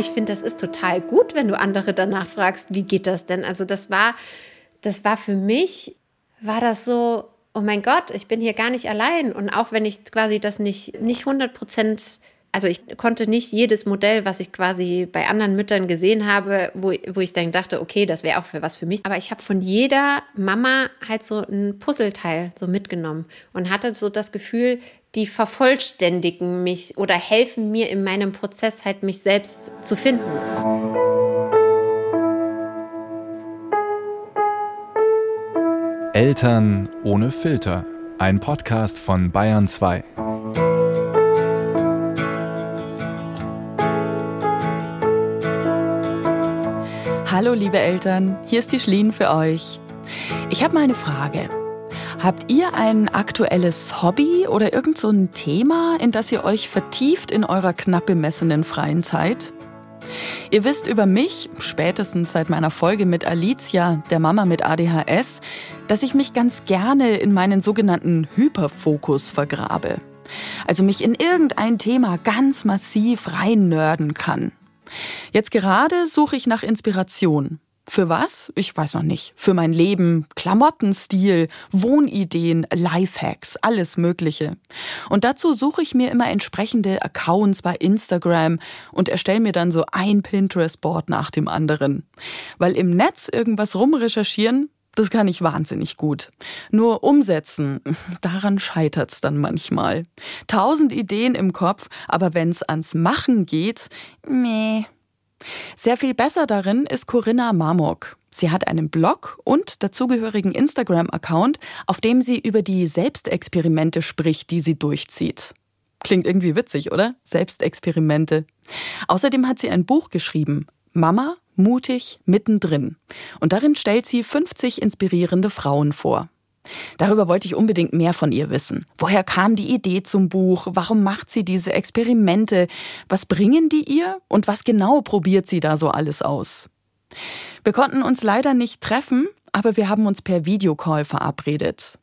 ich finde, das ist total gut, wenn du andere danach fragst, wie geht das denn? Also das war, das war für mich, war das so, oh mein Gott, ich bin hier gar nicht allein. Und auch wenn ich quasi das nicht, nicht 100 Prozent also ich konnte nicht jedes Modell, was ich quasi bei anderen Müttern gesehen habe, wo, wo ich dann dachte, okay, das wäre auch für was für mich. Aber ich habe von jeder Mama halt so ein Puzzleteil so mitgenommen und hatte so das Gefühl, die vervollständigen mich oder helfen mir in meinem Prozess halt mich selbst zu finden. Eltern ohne Filter. Ein Podcast von Bayern 2. Hallo liebe Eltern, hier ist die Schlien für euch. Ich habe mal eine Frage. Habt ihr ein aktuelles Hobby oder irgend so ein Thema, in das ihr euch vertieft in eurer knapp bemessenen freien Zeit? Ihr wisst über mich, spätestens seit meiner Folge mit Alicia, der Mama mit ADHS, dass ich mich ganz gerne in meinen sogenannten Hyperfokus vergrabe. Also mich in irgendein Thema ganz massiv reinnörden kann. Jetzt gerade suche ich nach Inspiration. Für was? Ich weiß noch nicht. Für mein Leben, Klamottenstil, Wohnideen, Lifehacks, alles Mögliche. Und dazu suche ich mir immer entsprechende Accounts bei Instagram und erstelle mir dann so ein Pinterest-Board nach dem anderen. Weil im Netz irgendwas rumrecherchieren, das kann ich wahnsinnig gut. Nur umsetzen, daran scheitert's dann manchmal. Tausend Ideen im Kopf, aber wenn's ans Machen geht, meh. Sehr viel besser darin ist Corinna Marmok. Sie hat einen Blog und dazugehörigen Instagram-Account, auf dem sie über die Selbstexperimente spricht, die sie durchzieht. Klingt irgendwie witzig, oder? Selbstexperimente. Außerdem hat sie ein Buch geschrieben, Mama, mutig, mittendrin. Und darin stellt sie 50 inspirierende Frauen vor. Darüber wollte ich unbedingt mehr von ihr wissen. Woher kam die Idee zum Buch? Warum macht sie diese Experimente? Was bringen die ihr? Und was genau probiert sie da so alles aus? Wir konnten uns leider nicht treffen, aber wir haben uns per Videocall verabredet.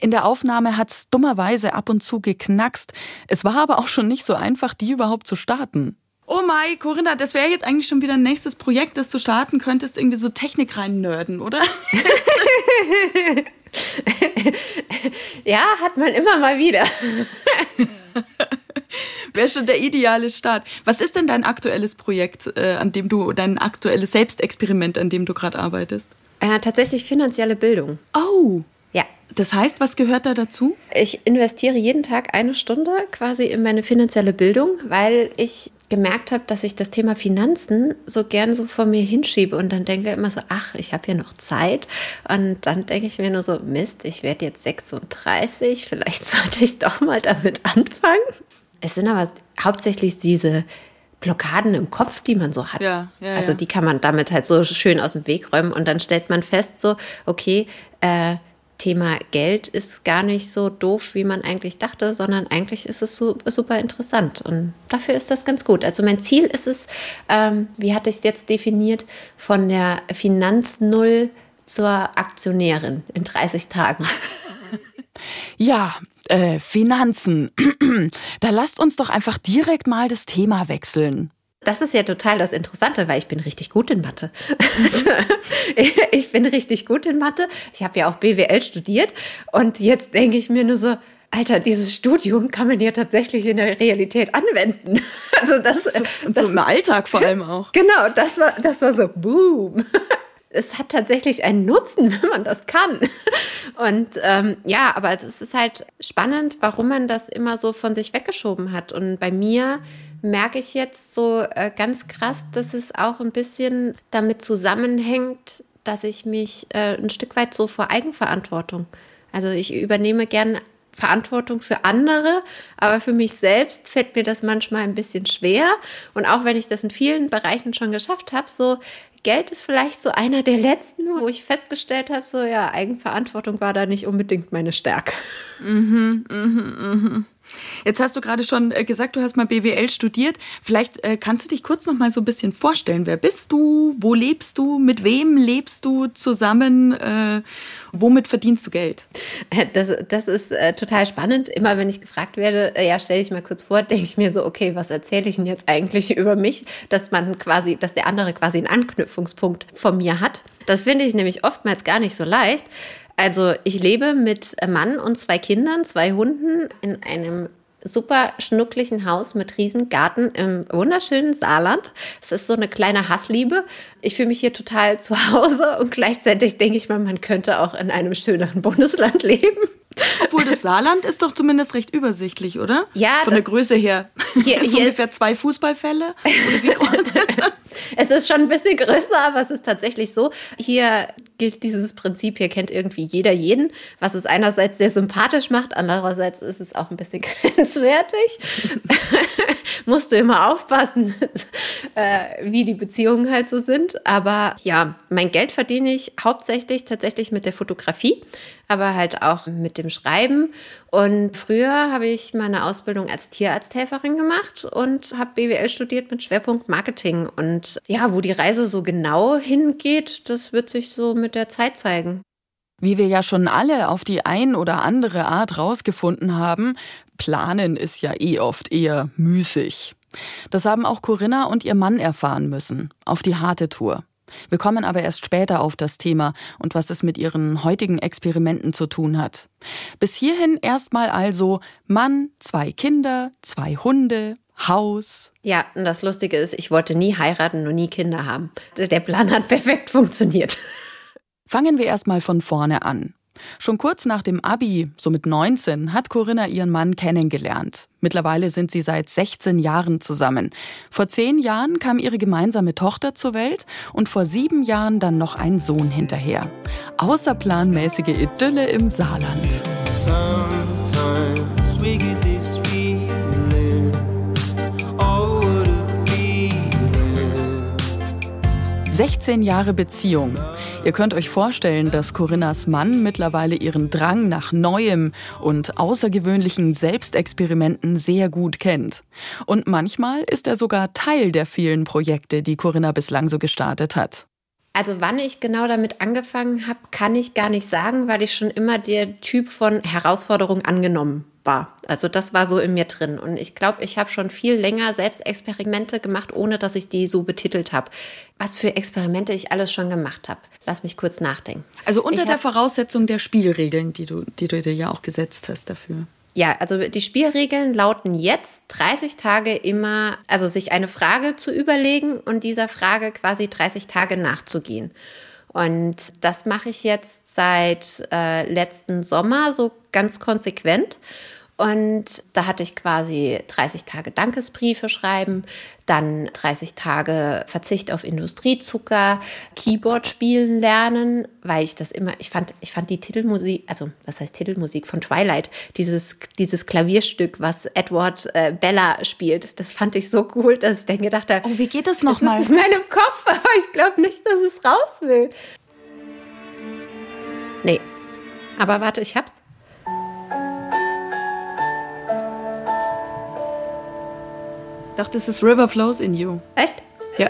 In der Aufnahme hat's dummerweise ab und zu geknackst. Es war aber auch schon nicht so einfach, die überhaupt zu starten. Oh Mai, Corinna, das wäre jetzt eigentlich schon wieder ein nächstes Projekt, das du starten könntest, irgendwie so Technik rein nörden, oder? ja, hat man immer mal wieder. Wäre schon der ideale Start. Was ist denn dein aktuelles Projekt, äh, an dem du, dein aktuelles Selbstexperiment, an dem du gerade arbeitest? Äh, tatsächlich finanzielle Bildung. Oh. Ja. Das heißt, was gehört da dazu? Ich investiere jeden Tag eine Stunde quasi in meine finanzielle Bildung, weil ich gemerkt habe, dass ich das Thema Finanzen so gern so vor mir hinschiebe und dann denke immer so, ach, ich habe ja noch Zeit. Und dann denke ich mir nur so, Mist, ich werde jetzt 36, vielleicht sollte ich doch mal damit anfangen. Es sind aber hauptsächlich diese Blockaden im Kopf, die man so hat. Ja, ja, also die kann man damit halt so schön aus dem Weg räumen und dann stellt man fest, so, okay, äh, Thema Geld ist gar nicht so doof, wie man eigentlich dachte, sondern eigentlich ist es super interessant. Und dafür ist das ganz gut. Also mein Ziel ist es, ähm, wie hatte ich es jetzt definiert, von der Finanznull zur Aktionärin in 30 Tagen. Ja, äh, Finanzen. da lasst uns doch einfach direkt mal das Thema wechseln. Das ist ja total das Interessante, weil ich bin richtig gut in Mathe. Also, ich bin richtig gut in Mathe. Ich habe ja auch BWL studiert und jetzt denke ich mir nur so, Alter, dieses Studium kann man ja tatsächlich in der Realität anwenden. Also das, so, das, so im Alltag vor allem auch. Genau, das war, das war so boom. Es hat tatsächlich einen Nutzen, wenn man das kann. Und ähm, ja, aber es ist halt spannend, warum man das immer so von sich weggeschoben hat. Und bei mir merke ich jetzt so äh, ganz krass, dass es auch ein bisschen damit zusammenhängt, dass ich mich äh, ein Stück weit so vor Eigenverantwortung. Also ich übernehme gern Verantwortung für andere, aber für mich selbst fällt mir das manchmal ein bisschen schwer. Und auch wenn ich das in vielen Bereichen schon geschafft habe, so Geld ist vielleicht so einer der letzten, wo ich festgestellt habe, so ja, Eigenverantwortung war da nicht unbedingt meine Stärke. Mhm, mhm, mhm. Jetzt hast du gerade schon äh, gesagt, du hast mal BWL studiert. Vielleicht äh, kannst du dich kurz noch mal so ein bisschen vorstellen. Wer bist du? Wo lebst du? Mit wem lebst du zusammen? Äh, womit verdienst du Geld? Das, das ist äh, total spannend. Immer wenn ich gefragt werde, äh, ja, stell dich mal kurz vor, denke ich mir so, okay, was erzähle ich denn jetzt eigentlich über mich? Dass man quasi, dass der andere quasi einen Anknüpfungspunkt von mir hat. Das finde ich nämlich oftmals gar nicht so leicht. Also ich lebe mit Mann und zwei Kindern, zwei Hunden in einem super schnucklichen Haus mit riesen Garten im wunderschönen Saarland. Es ist so eine kleine Hassliebe. Ich fühle mich hier total zu Hause und gleichzeitig denke ich mal, man könnte auch in einem schöneren Bundesland leben. Obwohl das Saarland ist doch zumindest recht übersichtlich, oder? Ja. Von der Größe her. Hier, hier ungefähr zwei Fußballfälle. Es ist schon ein bisschen größer, aber es ist tatsächlich so. Hier gilt dieses Prinzip, hier kennt irgendwie jeder jeden, was es einerseits sehr sympathisch macht, andererseits ist es auch ein bisschen grenzwertig. Musst du immer aufpassen, äh, wie die Beziehungen halt so sind. Aber ja, mein Geld verdiene ich hauptsächlich tatsächlich mit der Fotografie, aber halt auch mit dem Schreiben. Und früher habe ich meine Ausbildung als Tierarzthelferin gemacht und habe BWL studiert mit Schwerpunkt Marketing. Und ja, wo die Reise so genau hingeht, das wird sich so mit der Zeit zeigen. Wie wir ja schon alle auf die ein oder andere Art rausgefunden haben, planen ist ja eh oft eher müßig. Das haben auch Corinna und ihr Mann erfahren müssen, auf die harte Tour. Wir kommen aber erst später auf das Thema und was es mit ihren heutigen Experimenten zu tun hat. Bis hierhin erstmal also Mann, zwei Kinder, zwei Hunde, Haus. Ja, und das Lustige ist, ich wollte nie heiraten und nie Kinder haben. Der Plan hat perfekt funktioniert. Fangen wir erstmal von vorne an. Schon kurz nach dem Abi, so mit 19, hat Corinna ihren Mann kennengelernt. Mittlerweile sind sie seit 16 Jahren zusammen. Vor zehn Jahren kam ihre gemeinsame Tochter zur Welt und vor sieben Jahren dann noch ein Sohn hinterher. Außerplanmäßige Idylle im Saarland. Sometimes 16 Jahre Beziehung. Ihr könnt euch vorstellen, dass Corinnas Mann mittlerweile ihren Drang nach Neuem und außergewöhnlichen Selbstexperimenten sehr gut kennt. Und manchmal ist er sogar Teil der vielen Projekte, die Corinna bislang so gestartet hat. Also wann ich genau damit angefangen habe, kann ich gar nicht sagen, weil ich schon immer der Typ von Herausforderung angenommen war. Also das war so in mir drin. Und ich glaube, ich habe schon viel länger Selbstexperimente gemacht, ohne dass ich die so betitelt habe. Was für Experimente ich alles schon gemacht habe. Lass mich kurz nachdenken. Also unter ich der Voraussetzung der Spielregeln, die du, die du dir ja auch gesetzt hast dafür. Ja, also die Spielregeln lauten jetzt 30 Tage immer, also sich eine Frage zu überlegen und dieser Frage quasi 30 Tage nachzugehen. Und das mache ich jetzt seit äh, letzten Sommer so ganz konsequent. Und da hatte ich quasi 30 Tage Dankesbriefe schreiben, dann 30 Tage Verzicht auf Industriezucker, Keyboard spielen lernen, weil ich das immer, ich fand, ich fand die Titelmusik, also was heißt Titelmusik von Twilight, dieses, dieses Klavierstück, was Edward äh, Bella spielt, das fand ich so cool, dass ich dann gedacht habe, oh, wie geht das nochmal? Das ist in meinem Kopf, aber ich glaube nicht, dass es raus will. Nee. Aber warte, ich hab's. Doch, das ist River Flows in You. Echt? Ja.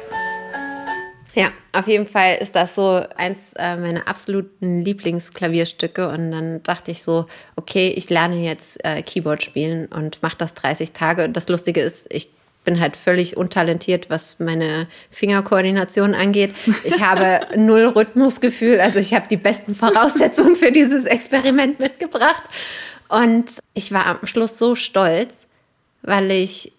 Ja, auf jeden Fall ist das so eins äh, meiner absoluten Lieblingsklavierstücke. Und dann dachte ich so, okay, ich lerne jetzt äh, Keyboard spielen und mache das 30 Tage. Und das Lustige ist, ich bin halt völlig untalentiert, was meine Fingerkoordination angeht. Ich habe null Rhythmusgefühl. Also ich habe die besten Voraussetzungen für dieses Experiment mitgebracht. Und ich war am Schluss so stolz, weil ich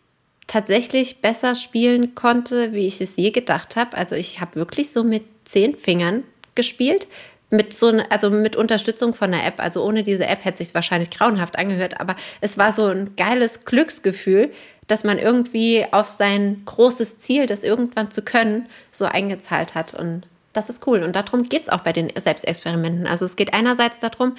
tatsächlich besser spielen konnte, wie ich es je gedacht habe. Also ich habe wirklich so mit zehn Fingern gespielt. Mit so also mit Unterstützung von der App. Also ohne diese App hätte es sich wahrscheinlich grauenhaft angehört, aber es war so ein geiles Glücksgefühl, dass man irgendwie auf sein großes Ziel, das irgendwann zu können, so eingezahlt hat. Und das ist cool. Und darum geht es auch bei den Selbstexperimenten. Also es geht einerseits darum,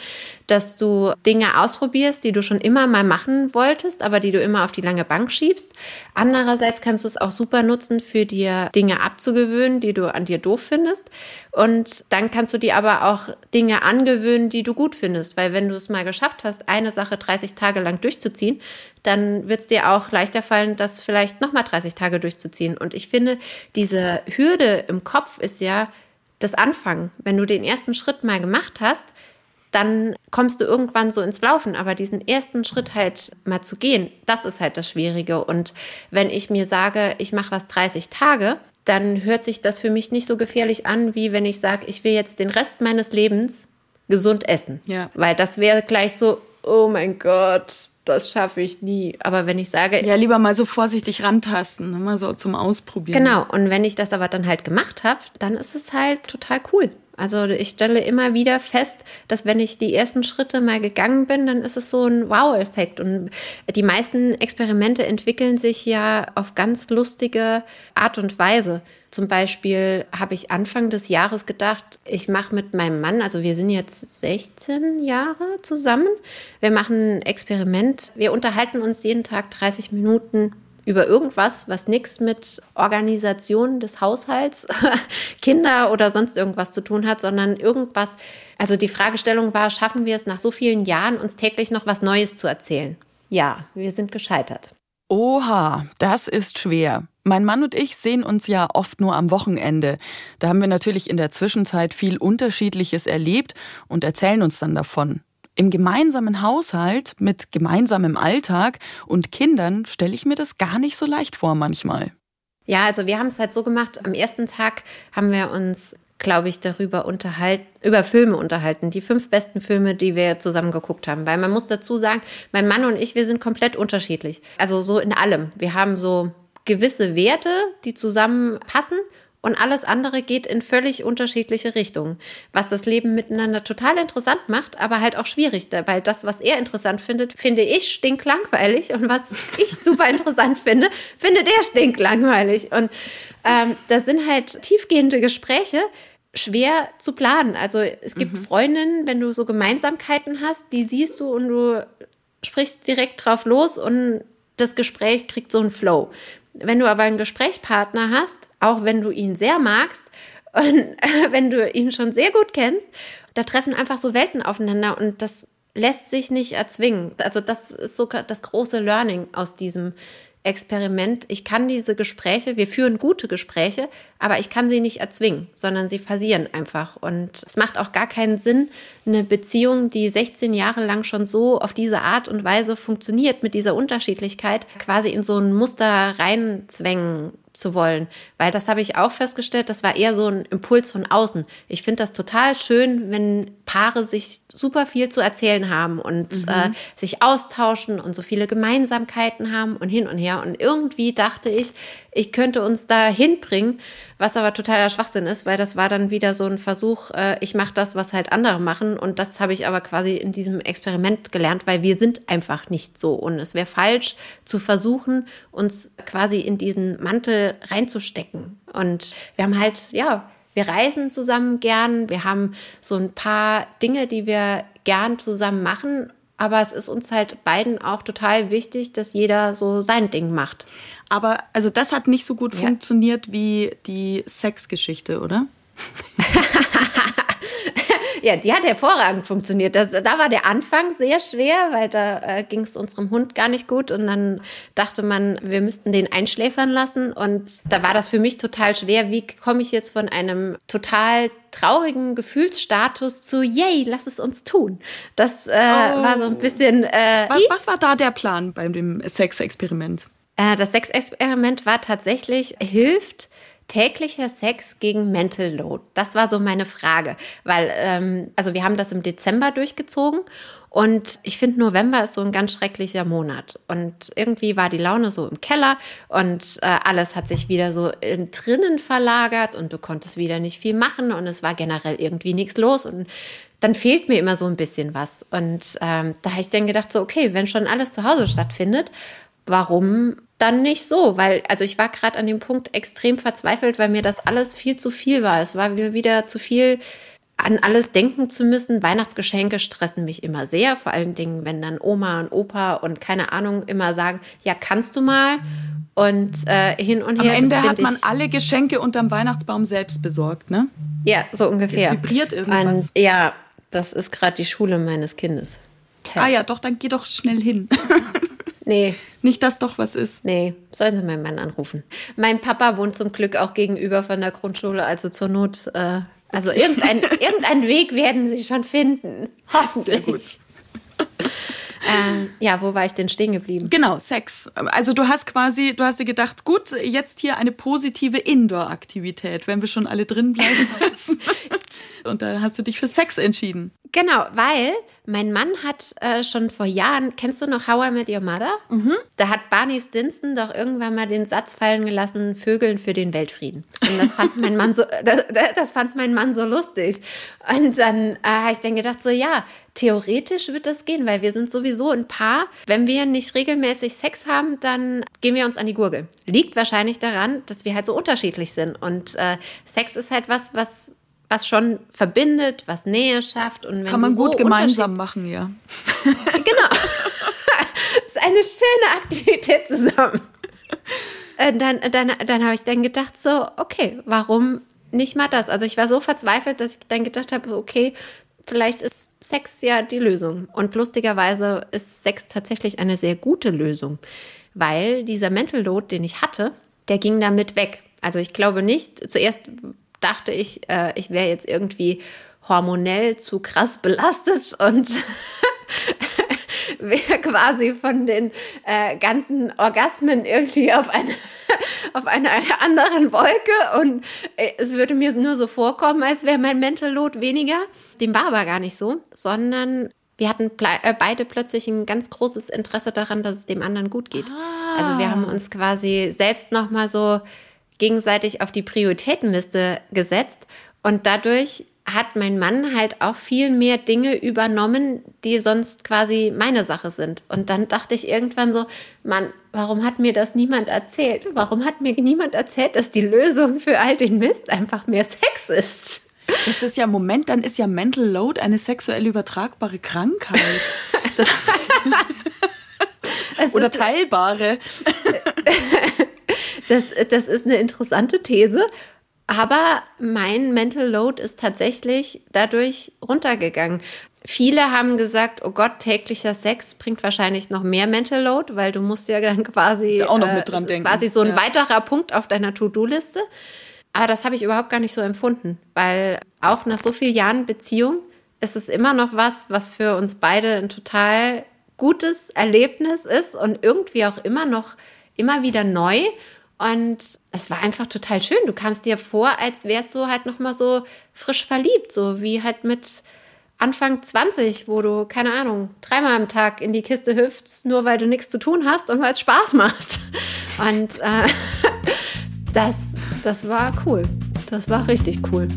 dass du Dinge ausprobierst, die du schon immer mal machen wolltest, aber die du immer auf die lange Bank schiebst. Andererseits kannst du es auch super nutzen, für dir Dinge abzugewöhnen, die du an dir doof findest. Und dann kannst du dir aber auch Dinge angewöhnen, die du gut findest. Weil wenn du es mal geschafft hast, eine Sache 30 Tage lang durchzuziehen, dann wird es dir auch leichter fallen, das vielleicht nochmal 30 Tage durchzuziehen. Und ich finde, diese Hürde im Kopf ist ja, das Anfangen. Wenn du den ersten Schritt mal gemacht hast, dann kommst du irgendwann so ins Laufen. Aber diesen ersten Schritt halt mal zu gehen, das ist halt das Schwierige. Und wenn ich mir sage, ich mache was 30 Tage, dann hört sich das für mich nicht so gefährlich an, wie wenn ich sage, ich will jetzt den Rest meines Lebens gesund essen. Ja. Weil das wäre gleich so, oh mein Gott, das schaffe ich nie. Aber wenn ich sage. Ja, lieber mal so vorsichtig rantasten, ne, mal so zum Ausprobieren. Genau. Und wenn ich das aber dann halt gemacht habe, dann ist es halt total cool. Also ich stelle immer wieder fest, dass wenn ich die ersten Schritte mal gegangen bin, dann ist es so ein Wow-Effekt. Und die meisten Experimente entwickeln sich ja auf ganz lustige Art und Weise. Zum Beispiel habe ich Anfang des Jahres gedacht, ich mache mit meinem Mann, also wir sind jetzt 16 Jahre zusammen, wir machen ein Experiment. Wir unterhalten uns jeden Tag 30 Minuten über irgendwas, was nichts mit Organisation des Haushalts, Kinder oder sonst irgendwas zu tun hat, sondern irgendwas. Also die Fragestellung war, schaffen wir es nach so vielen Jahren, uns täglich noch was Neues zu erzählen? Ja, wir sind gescheitert. Oha, das ist schwer. Mein Mann und ich sehen uns ja oft nur am Wochenende. Da haben wir natürlich in der Zwischenzeit viel Unterschiedliches erlebt und erzählen uns dann davon. Im gemeinsamen Haushalt mit gemeinsamem Alltag und Kindern stelle ich mir das gar nicht so leicht vor manchmal. Ja, also wir haben es halt so gemacht, am ersten Tag haben wir uns, glaube ich, darüber unterhalten, über Filme unterhalten, die fünf besten Filme, die wir zusammen geguckt haben. Weil man muss dazu sagen, mein Mann und ich, wir sind komplett unterschiedlich. Also so in allem. Wir haben so gewisse Werte, die zusammenpassen und alles andere geht in völlig unterschiedliche Richtungen, was das Leben miteinander total interessant macht, aber halt auch schwierig, weil das, was er interessant findet, finde ich stinklangweilig und was ich super interessant finde, findet er stinklangweilig. Und ähm, das sind halt tiefgehende Gespräche, schwer zu planen. Also es gibt mhm. Freundinnen, wenn du so Gemeinsamkeiten hast, die siehst du und du sprichst direkt drauf los und das Gespräch kriegt so einen Flow. Wenn du aber einen Gesprächspartner hast, auch wenn du ihn sehr magst und wenn du ihn schon sehr gut kennst, da treffen einfach so Welten aufeinander und das lässt sich nicht erzwingen. Also das ist so das große Learning aus diesem Experiment. Ich kann diese Gespräche, wir führen gute Gespräche, aber ich kann sie nicht erzwingen, sondern sie passieren einfach. Und es macht auch gar keinen Sinn, eine Beziehung, die 16 Jahre lang schon so auf diese Art und Weise funktioniert, mit dieser Unterschiedlichkeit, quasi in so ein Muster reinzwängen zu wollen. Weil das habe ich auch festgestellt, das war eher so ein Impuls von außen. Ich finde das total schön, wenn Paare sich super viel zu erzählen haben und mhm. äh, sich austauschen und so viele Gemeinsamkeiten haben und hin und her. Und irgendwie dachte ich, ich könnte uns da hinbringen, was aber totaler Schwachsinn ist, weil das war dann wieder so ein Versuch, äh, ich mache das, was halt andere machen. Und das habe ich aber quasi in diesem Experiment gelernt, weil wir sind einfach nicht so. Und es wäre falsch zu versuchen, uns quasi in diesen Mantel reinzustecken. Und wir haben halt, ja, wir reisen zusammen gern, wir haben so ein paar Dinge, die wir gern zusammen machen aber es ist uns halt beiden auch total wichtig, dass jeder so sein Ding macht. Aber also das hat nicht so gut ja. funktioniert wie die Sexgeschichte, oder? ja, die hat hervorragend funktioniert. Das, da war der Anfang sehr schwer, weil da äh, ging es unserem Hund gar nicht gut und dann dachte man, wir müssten den einschläfern lassen und da war das für mich total schwer. Wie komme ich jetzt von einem total traurigen Gefühlsstatus zu, yay, lass es uns tun. Das äh, oh. war so ein bisschen. Äh, was, was war da der Plan beim dem Sexexperiment? Äh, das Sexexperiment war tatsächlich, hilft täglicher Sex gegen Mental Load? Das war so meine Frage, weil ähm, also wir haben das im Dezember durchgezogen und ich finde November ist so ein ganz schrecklicher Monat und irgendwie war die Laune so im Keller und äh, alles hat sich wieder so in, drinnen verlagert und du konntest wieder nicht viel machen und es war generell irgendwie nichts los und dann fehlt mir immer so ein bisschen was und ähm, da habe ich dann gedacht so okay, wenn schon alles zu Hause stattfindet warum dann nicht so, weil, also ich war gerade an dem Punkt extrem verzweifelt, weil mir das alles viel zu viel war. Es war mir wieder zu viel, an alles denken zu müssen. Weihnachtsgeschenke stressen mich immer sehr, vor allen Dingen, wenn dann Oma und Opa und keine Ahnung immer sagen, ja, kannst du mal? Und äh, hin und her. Am Ende hat man alle Geschenke unterm Weihnachtsbaum selbst besorgt, ne? Ja, so ungefähr. Jetzt vibriert irgendwas. Und, ja, das ist gerade die Schule meines Kindes. Okay. Ah ja, doch, dann geh doch schnell hin. nee. Nicht, dass doch was ist. Nee, sollen Sie meinen Mann anrufen. Mein Papa wohnt zum Glück auch gegenüber von der Grundschule, also zur Not äh, also irgendein, irgendein Weg werden sie schon finden. Hoffentlich. Sehr gut. Ähm, ja, wo war ich denn stehen geblieben? Genau, Sex. Also du hast quasi, du hast dir gedacht, gut, jetzt hier eine positive Indoor-Aktivität, wenn wir schon alle drin bleiben müssen. Und da hast du dich für Sex entschieden. Genau, weil mein Mann hat äh, schon vor Jahren, kennst du noch How I Met Your Mother? Mhm. Da hat Barney Stinson doch irgendwann mal den Satz fallen gelassen, Vögeln für den Weltfrieden. Und das fand mein Mann so, das, das fand mein Mann so lustig. Und dann äh, habe ich dann gedacht, so ja, theoretisch wird das gehen, weil wir sind sowieso ein Paar. Wenn wir nicht regelmäßig Sex haben, dann gehen wir uns an die Gurgel. Liegt wahrscheinlich daran, dass wir halt so unterschiedlich sind. Und äh, Sex ist halt was, was was schon verbindet, was Nähe schafft. Und wenn Kann man gut so gemeinsam machen, ja. genau. das ist eine schöne Aktivität zusammen. Äh, dann, dann, dann habe ich dann gedacht, so, okay, warum nicht mal das? Also ich war so verzweifelt, dass ich dann gedacht habe, okay, vielleicht ist Sex ja die Lösung. Und lustigerweise ist Sex tatsächlich eine sehr gute Lösung, weil dieser Mental Load, den ich hatte, der ging damit weg. Also ich glaube nicht, zuerst dachte ich, äh, ich wäre jetzt irgendwie hormonell zu krass belastet und wäre quasi von den äh, ganzen Orgasmen irgendwie auf, eine, auf einer anderen Wolke und äh, es würde mir nur so vorkommen, als wäre mein Mental Load weniger. Dem war aber gar nicht so, sondern wir hatten äh, beide plötzlich ein ganz großes Interesse daran, dass es dem anderen gut geht. Ah. Also wir haben uns quasi selbst nochmal so gegenseitig auf die Prioritätenliste gesetzt und dadurch hat mein Mann halt auch viel mehr Dinge übernommen, die sonst quasi meine Sache sind. Und dann dachte ich irgendwann so, Mann, warum hat mir das niemand erzählt? Warum hat mir niemand erzählt, dass die Lösung für all den Mist einfach mehr Sex ist? Das ist ja, Moment, dann ist ja Mental Load eine sexuell übertragbare Krankheit. Oder teilbare. Das, das ist eine interessante These. Aber mein Mental Load ist tatsächlich dadurch runtergegangen. Viele haben gesagt, oh Gott, täglicher Sex bringt wahrscheinlich noch mehr Mental Load, weil du musst ja dann quasi auch noch mit dran äh, denken. quasi so ein ja. weiterer Punkt auf deiner To-Do-Liste. Aber das habe ich überhaupt gar nicht so empfunden, weil auch nach so vielen Jahren Beziehung ist es immer noch was, was für uns beide ein total gutes Erlebnis ist und irgendwie auch immer noch immer wieder neu und es war einfach total schön. Du kamst dir vor, als wärst du halt noch mal so frisch verliebt, so wie halt mit Anfang 20, wo du, keine Ahnung, dreimal am Tag in die Kiste hüpfst, nur weil du nichts zu tun hast und weil es Spaß macht. Und äh, das, das war cool. Das war richtig cool.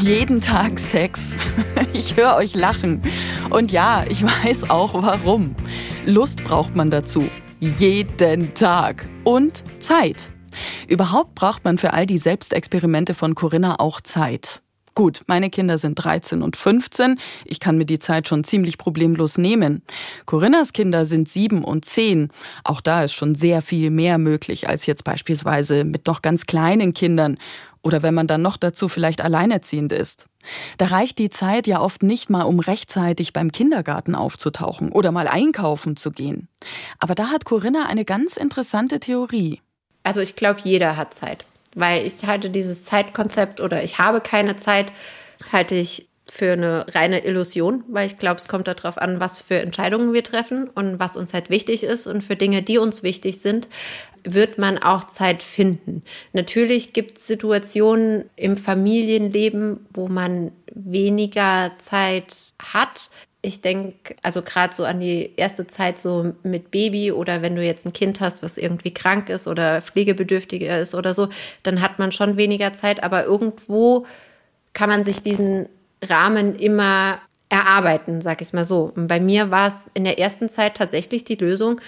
Jeden Tag Sex. Ich höre euch lachen. Und ja, ich weiß auch warum. Lust braucht man dazu. Jeden Tag. Und Zeit. Überhaupt braucht man für all die Selbstexperimente von Corinna auch Zeit. Gut, meine Kinder sind 13 und 15. Ich kann mir die Zeit schon ziemlich problemlos nehmen. Corinnas Kinder sind 7 und 10. Auch da ist schon sehr viel mehr möglich als jetzt beispielsweise mit noch ganz kleinen Kindern oder wenn man dann noch dazu vielleicht alleinerziehend ist. Da reicht die Zeit ja oft nicht mal, um rechtzeitig beim Kindergarten aufzutauchen oder mal einkaufen zu gehen. Aber da hat Corinna eine ganz interessante Theorie. Also ich glaube, jeder hat Zeit weil ich halte dieses Zeitkonzept oder ich habe keine Zeit, halte ich für eine reine Illusion, weil ich glaube, es kommt darauf an, was für Entscheidungen wir treffen und was uns halt wichtig ist. Und für Dinge, die uns wichtig sind, wird man auch Zeit finden. Natürlich gibt es Situationen im Familienleben, wo man weniger Zeit hat, ich denke, also gerade so an die erste Zeit so mit Baby oder wenn du jetzt ein Kind hast, was irgendwie krank ist oder pflegebedürftiger ist oder so, dann hat man schon weniger Zeit, aber irgendwo kann man sich diesen Rahmen immer erarbeiten, sag ich mal so. Und bei mir war es in der ersten Zeit tatsächlich die Lösung,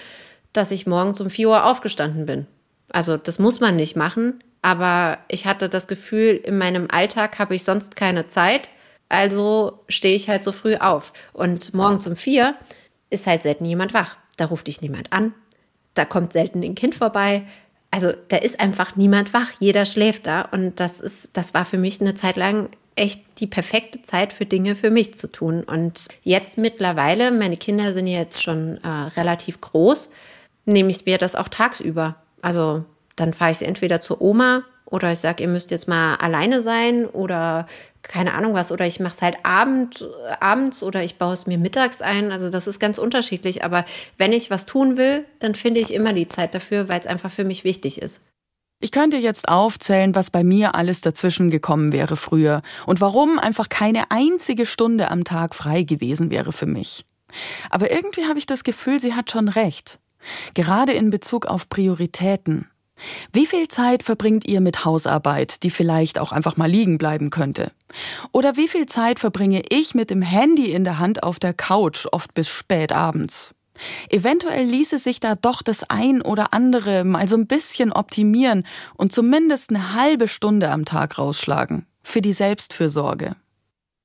dass ich morgens um 4 Uhr aufgestanden bin. Also das muss man nicht machen, aber ich hatte das Gefühl, in meinem Alltag habe ich sonst keine Zeit, also stehe ich halt so früh auf. Und morgens um vier ist halt selten jemand wach. Da ruft dich niemand an, da kommt selten ein Kind vorbei. Also da ist einfach niemand wach, jeder schläft da und das ist, das war für mich eine Zeit lang echt die perfekte Zeit für Dinge für mich zu tun. Und jetzt mittlerweile, meine Kinder sind jetzt schon äh, relativ groß, nehme ich mir das auch tagsüber. Also dann fahre ich entweder zur Oma oder ich sage, ihr müsst jetzt mal alleine sein oder keine Ahnung was. Oder ich mache es halt Abend, abends oder ich baue es mir mittags ein. Also das ist ganz unterschiedlich. Aber wenn ich was tun will, dann finde ich immer die Zeit dafür, weil es einfach für mich wichtig ist. Ich könnte jetzt aufzählen, was bei mir alles dazwischen gekommen wäre früher und warum einfach keine einzige Stunde am Tag frei gewesen wäre für mich. Aber irgendwie habe ich das Gefühl, sie hat schon recht. Gerade in Bezug auf Prioritäten. Wie viel Zeit verbringt ihr mit Hausarbeit, die vielleicht auch einfach mal liegen bleiben könnte? Oder wie viel Zeit verbringe ich mit dem Handy in der Hand auf der Couch, oft bis spät abends? Eventuell ließe sich da doch das ein oder andere mal so ein bisschen optimieren und zumindest eine halbe Stunde am Tag rausschlagen. Für die Selbstfürsorge.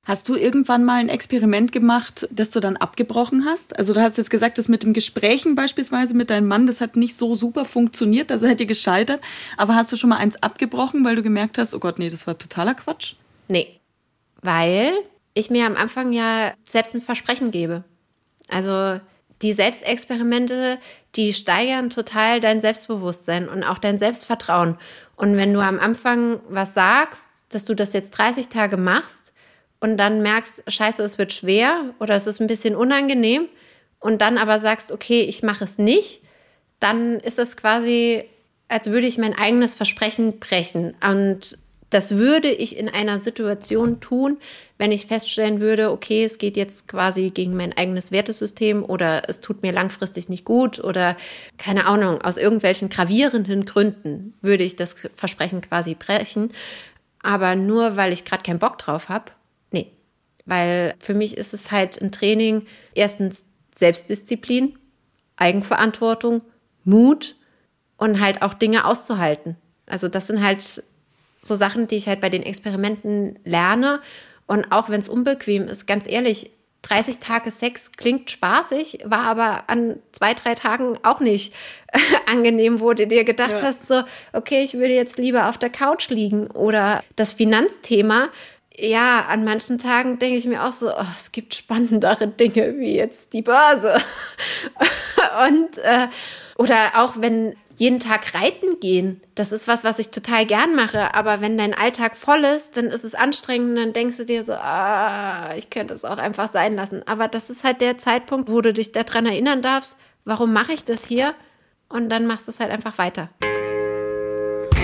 Hast du irgendwann mal ein Experiment gemacht, das du dann abgebrochen hast? Also du hast jetzt gesagt, das mit dem Gesprächen beispielsweise mit deinem Mann, das hat nicht so super funktioniert, also hätte gescheitert. Aber hast du schon mal eins abgebrochen, weil du gemerkt hast, oh Gott, nee, das war totaler Quatsch? Nee, weil ich mir am Anfang ja selbst ein Versprechen gebe. Also die Selbstexperimente, die steigern total dein Selbstbewusstsein und auch dein Selbstvertrauen. Und wenn du am Anfang was sagst, dass du das jetzt 30 Tage machst, und dann merkst, scheiße, es wird schwer oder es ist ein bisschen unangenehm und dann aber sagst, okay, ich mache es nicht, dann ist es quasi, als würde ich mein eigenes Versprechen brechen. Und das würde ich in einer Situation tun, wenn ich feststellen würde, okay, es geht jetzt quasi gegen mein eigenes Wertesystem oder es tut mir langfristig nicht gut oder keine Ahnung, aus irgendwelchen gravierenden Gründen würde ich das Versprechen quasi brechen. Aber nur weil ich gerade keinen Bock drauf habe, weil für mich ist es halt ein Training, erstens Selbstdisziplin, Eigenverantwortung, Mut und halt auch Dinge auszuhalten. Also das sind halt so Sachen, die ich halt bei den Experimenten lerne. Und auch wenn es unbequem ist, ganz ehrlich, 30 Tage Sex klingt spaßig, war aber an zwei, drei Tagen auch nicht angenehm, wo du dir gedacht ja. hast, so, okay, ich würde jetzt lieber auf der Couch liegen. Oder das Finanzthema, ja, an manchen Tagen denke ich mir auch so, oh, es gibt spannendere Dinge wie jetzt die Börse. und äh, oder auch wenn jeden Tag reiten gehen, das ist was, was ich total gern mache. Aber wenn dein Alltag voll ist, dann ist es anstrengend dann denkst du dir so, ah, ich könnte es auch einfach sein lassen. Aber das ist halt der Zeitpunkt, wo du dich daran erinnern darfst, warum mache ich das hier? Und dann machst du es halt einfach weiter.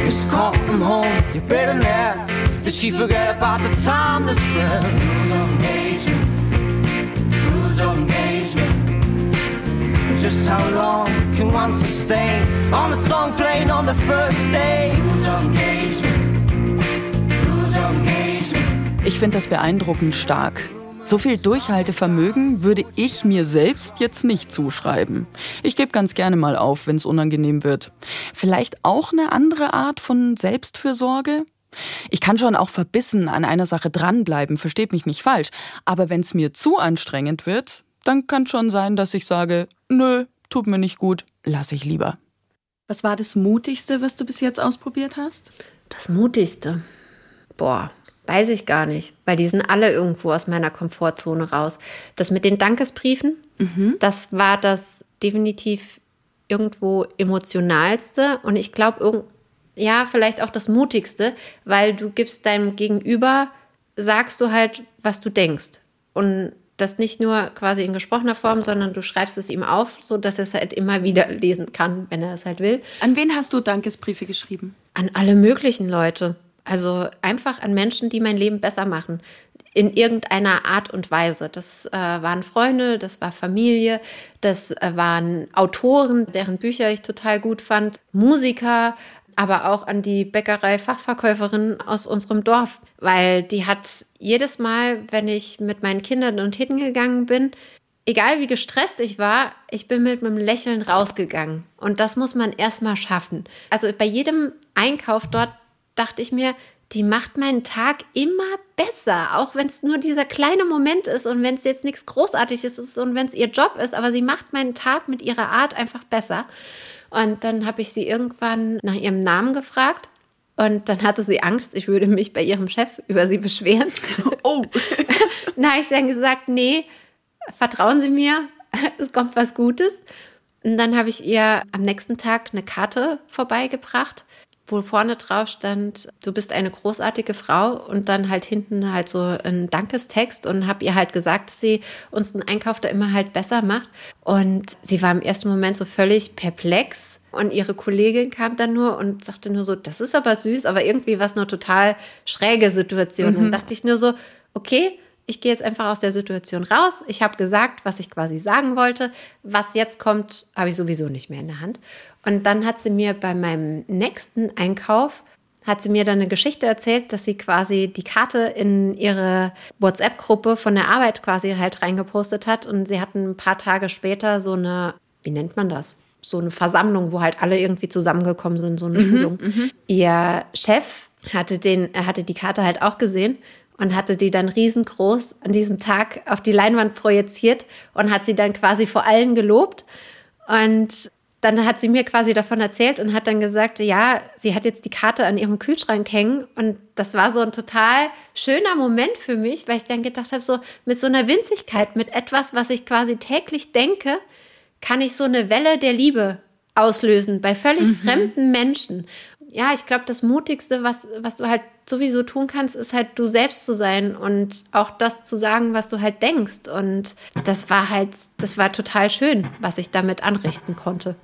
It's call from home, your bitterness. Did she forget about the time that friends? Just how long can one sustain on a song playing on the first day? Rules of engagement, rules of engagement. Ich finde das beeindruckend stark. So viel Durchhaltevermögen würde ich mir selbst jetzt nicht zuschreiben. Ich gebe ganz gerne mal auf, wenn es unangenehm wird. Vielleicht auch eine andere Art von Selbstfürsorge? Ich kann schon auch verbissen an einer Sache dranbleiben, versteht mich nicht falsch. Aber wenn es mir zu anstrengend wird, dann kann schon sein, dass ich sage, nö, tut mir nicht gut, lass ich lieber. Was war das Mutigste, was du bis jetzt ausprobiert hast? Das Mutigste. Boah, weiß ich gar nicht, weil die sind alle irgendwo aus meiner Komfortzone raus. Das mit den Dankesbriefen, mhm. das war das definitiv irgendwo emotionalste und ich glaube, ja, vielleicht auch das Mutigste, weil du gibst deinem Gegenüber, sagst du halt, was du denkst. Und das nicht nur quasi in gesprochener Form, sondern du schreibst es ihm auf, so dass er es halt immer wieder lesen kann, wenn er es halt will. An wen hast du Dankesbriefe geschrieben? An alle möglichen Leute. Also einfach an Menschen, die mein Leben besser machen. In irgendeiner Art und Weise. Das äh, waren Freunde, das war Familie, das äh, waren Autoren, deren Bücher ich total gut fand, Musiker, aber auch an die Bäckerei-Fachverkäuferin aus unserem Dorf, weil die hat jedes Mal, wenn ich mit meinen Kindern und hingegangen bin, egal wie gestresst ich war, ich bin mit einem Lächeln rausgegangen. Und das muss man erstmal schaffen. Also bei jedem Einkauf dort dachte ich mir, die macht meinen Tag immer besser, auch wenn es nur dieser kleine Moment ist und wenn es jetzt nichts Großartiges ist und wenn es ihr Job ist, aber sie macht meinen Tag mit ihrer Art einfach besser. Und dann habe ich sie irgendwann nach ihrem Namen gefragt und dann hatte sie Angst, ich würde mich bei ihrem Chef über sie beschweren. Oh. dann habe ich dann gesagt, nee, vertrauen Sie mir, es kommt was Gutes. Und dann habe ich ihr am nächsten Tag eine Karte vorbeigebracht wo vorne drauf stand, du bist eine großartige Frau und dann halt hinten halt so ein Dankestext und habe ihr halt gesagt, dass sie uns den Einkauf da immer halt besser macht. Und sie war im ersten Moment so völlig perplex und ihre Kollegin kam dann nur und sagte nur so, das ist aber süß, aber irgendwie war es eine total schräge Situation. Mhm. Dann dachte ich nur so, okay, ich gehe jetzt einfach aus der Situation raus. Ich habe gesagt, was ich quasi sagen wollte. Was jetzt kommt, habe ich sowieso nicht mehr in der Hand. Und dann hat sie mir bei meinem nächsten Einkauf hat sie mir dann eine Geschichte erzählt, dass sie quasi die Karte in ihre WhatsApp-Gruppe von der Arbeit quasi halt reingepostet hat. Und sie hatten ein paar Tage später so eine, wie nennt man das? So eine Versammlung, wo halt alle irgendwie zusammengekommen sind, so eine mhm, Schulung. Mhm. Ihr Chef hatte den, er hatte die Karte halt auch gesehen und hatte die dann riesengroß an diesem Tag auf die Leinwand projiziert und hat sie dann quasi vor allen gelobt. Und dann hat sie mir quasi davon erzählt und hat dann gesagt, ja, sie hat jetzt die Karte an ihrem Kühlschrank hängen. Und das war so ein total schöner Moment für mich, weil ich dann gedacht habe, so mit so einer Winzigkeit, mit etwas, was ich quasi täglich denke, kann ich so eine Welle der Liebe auslösen bei völlig mhm. fremden Menschen ja, ich glaube, das Mutigste, was, was du halt sowieso tun kannst, ist halt du selbst zu sein und auch das zu sagen, was du halt denkst. Und das war halt, das war total schön, was ich damit anrichten konnte.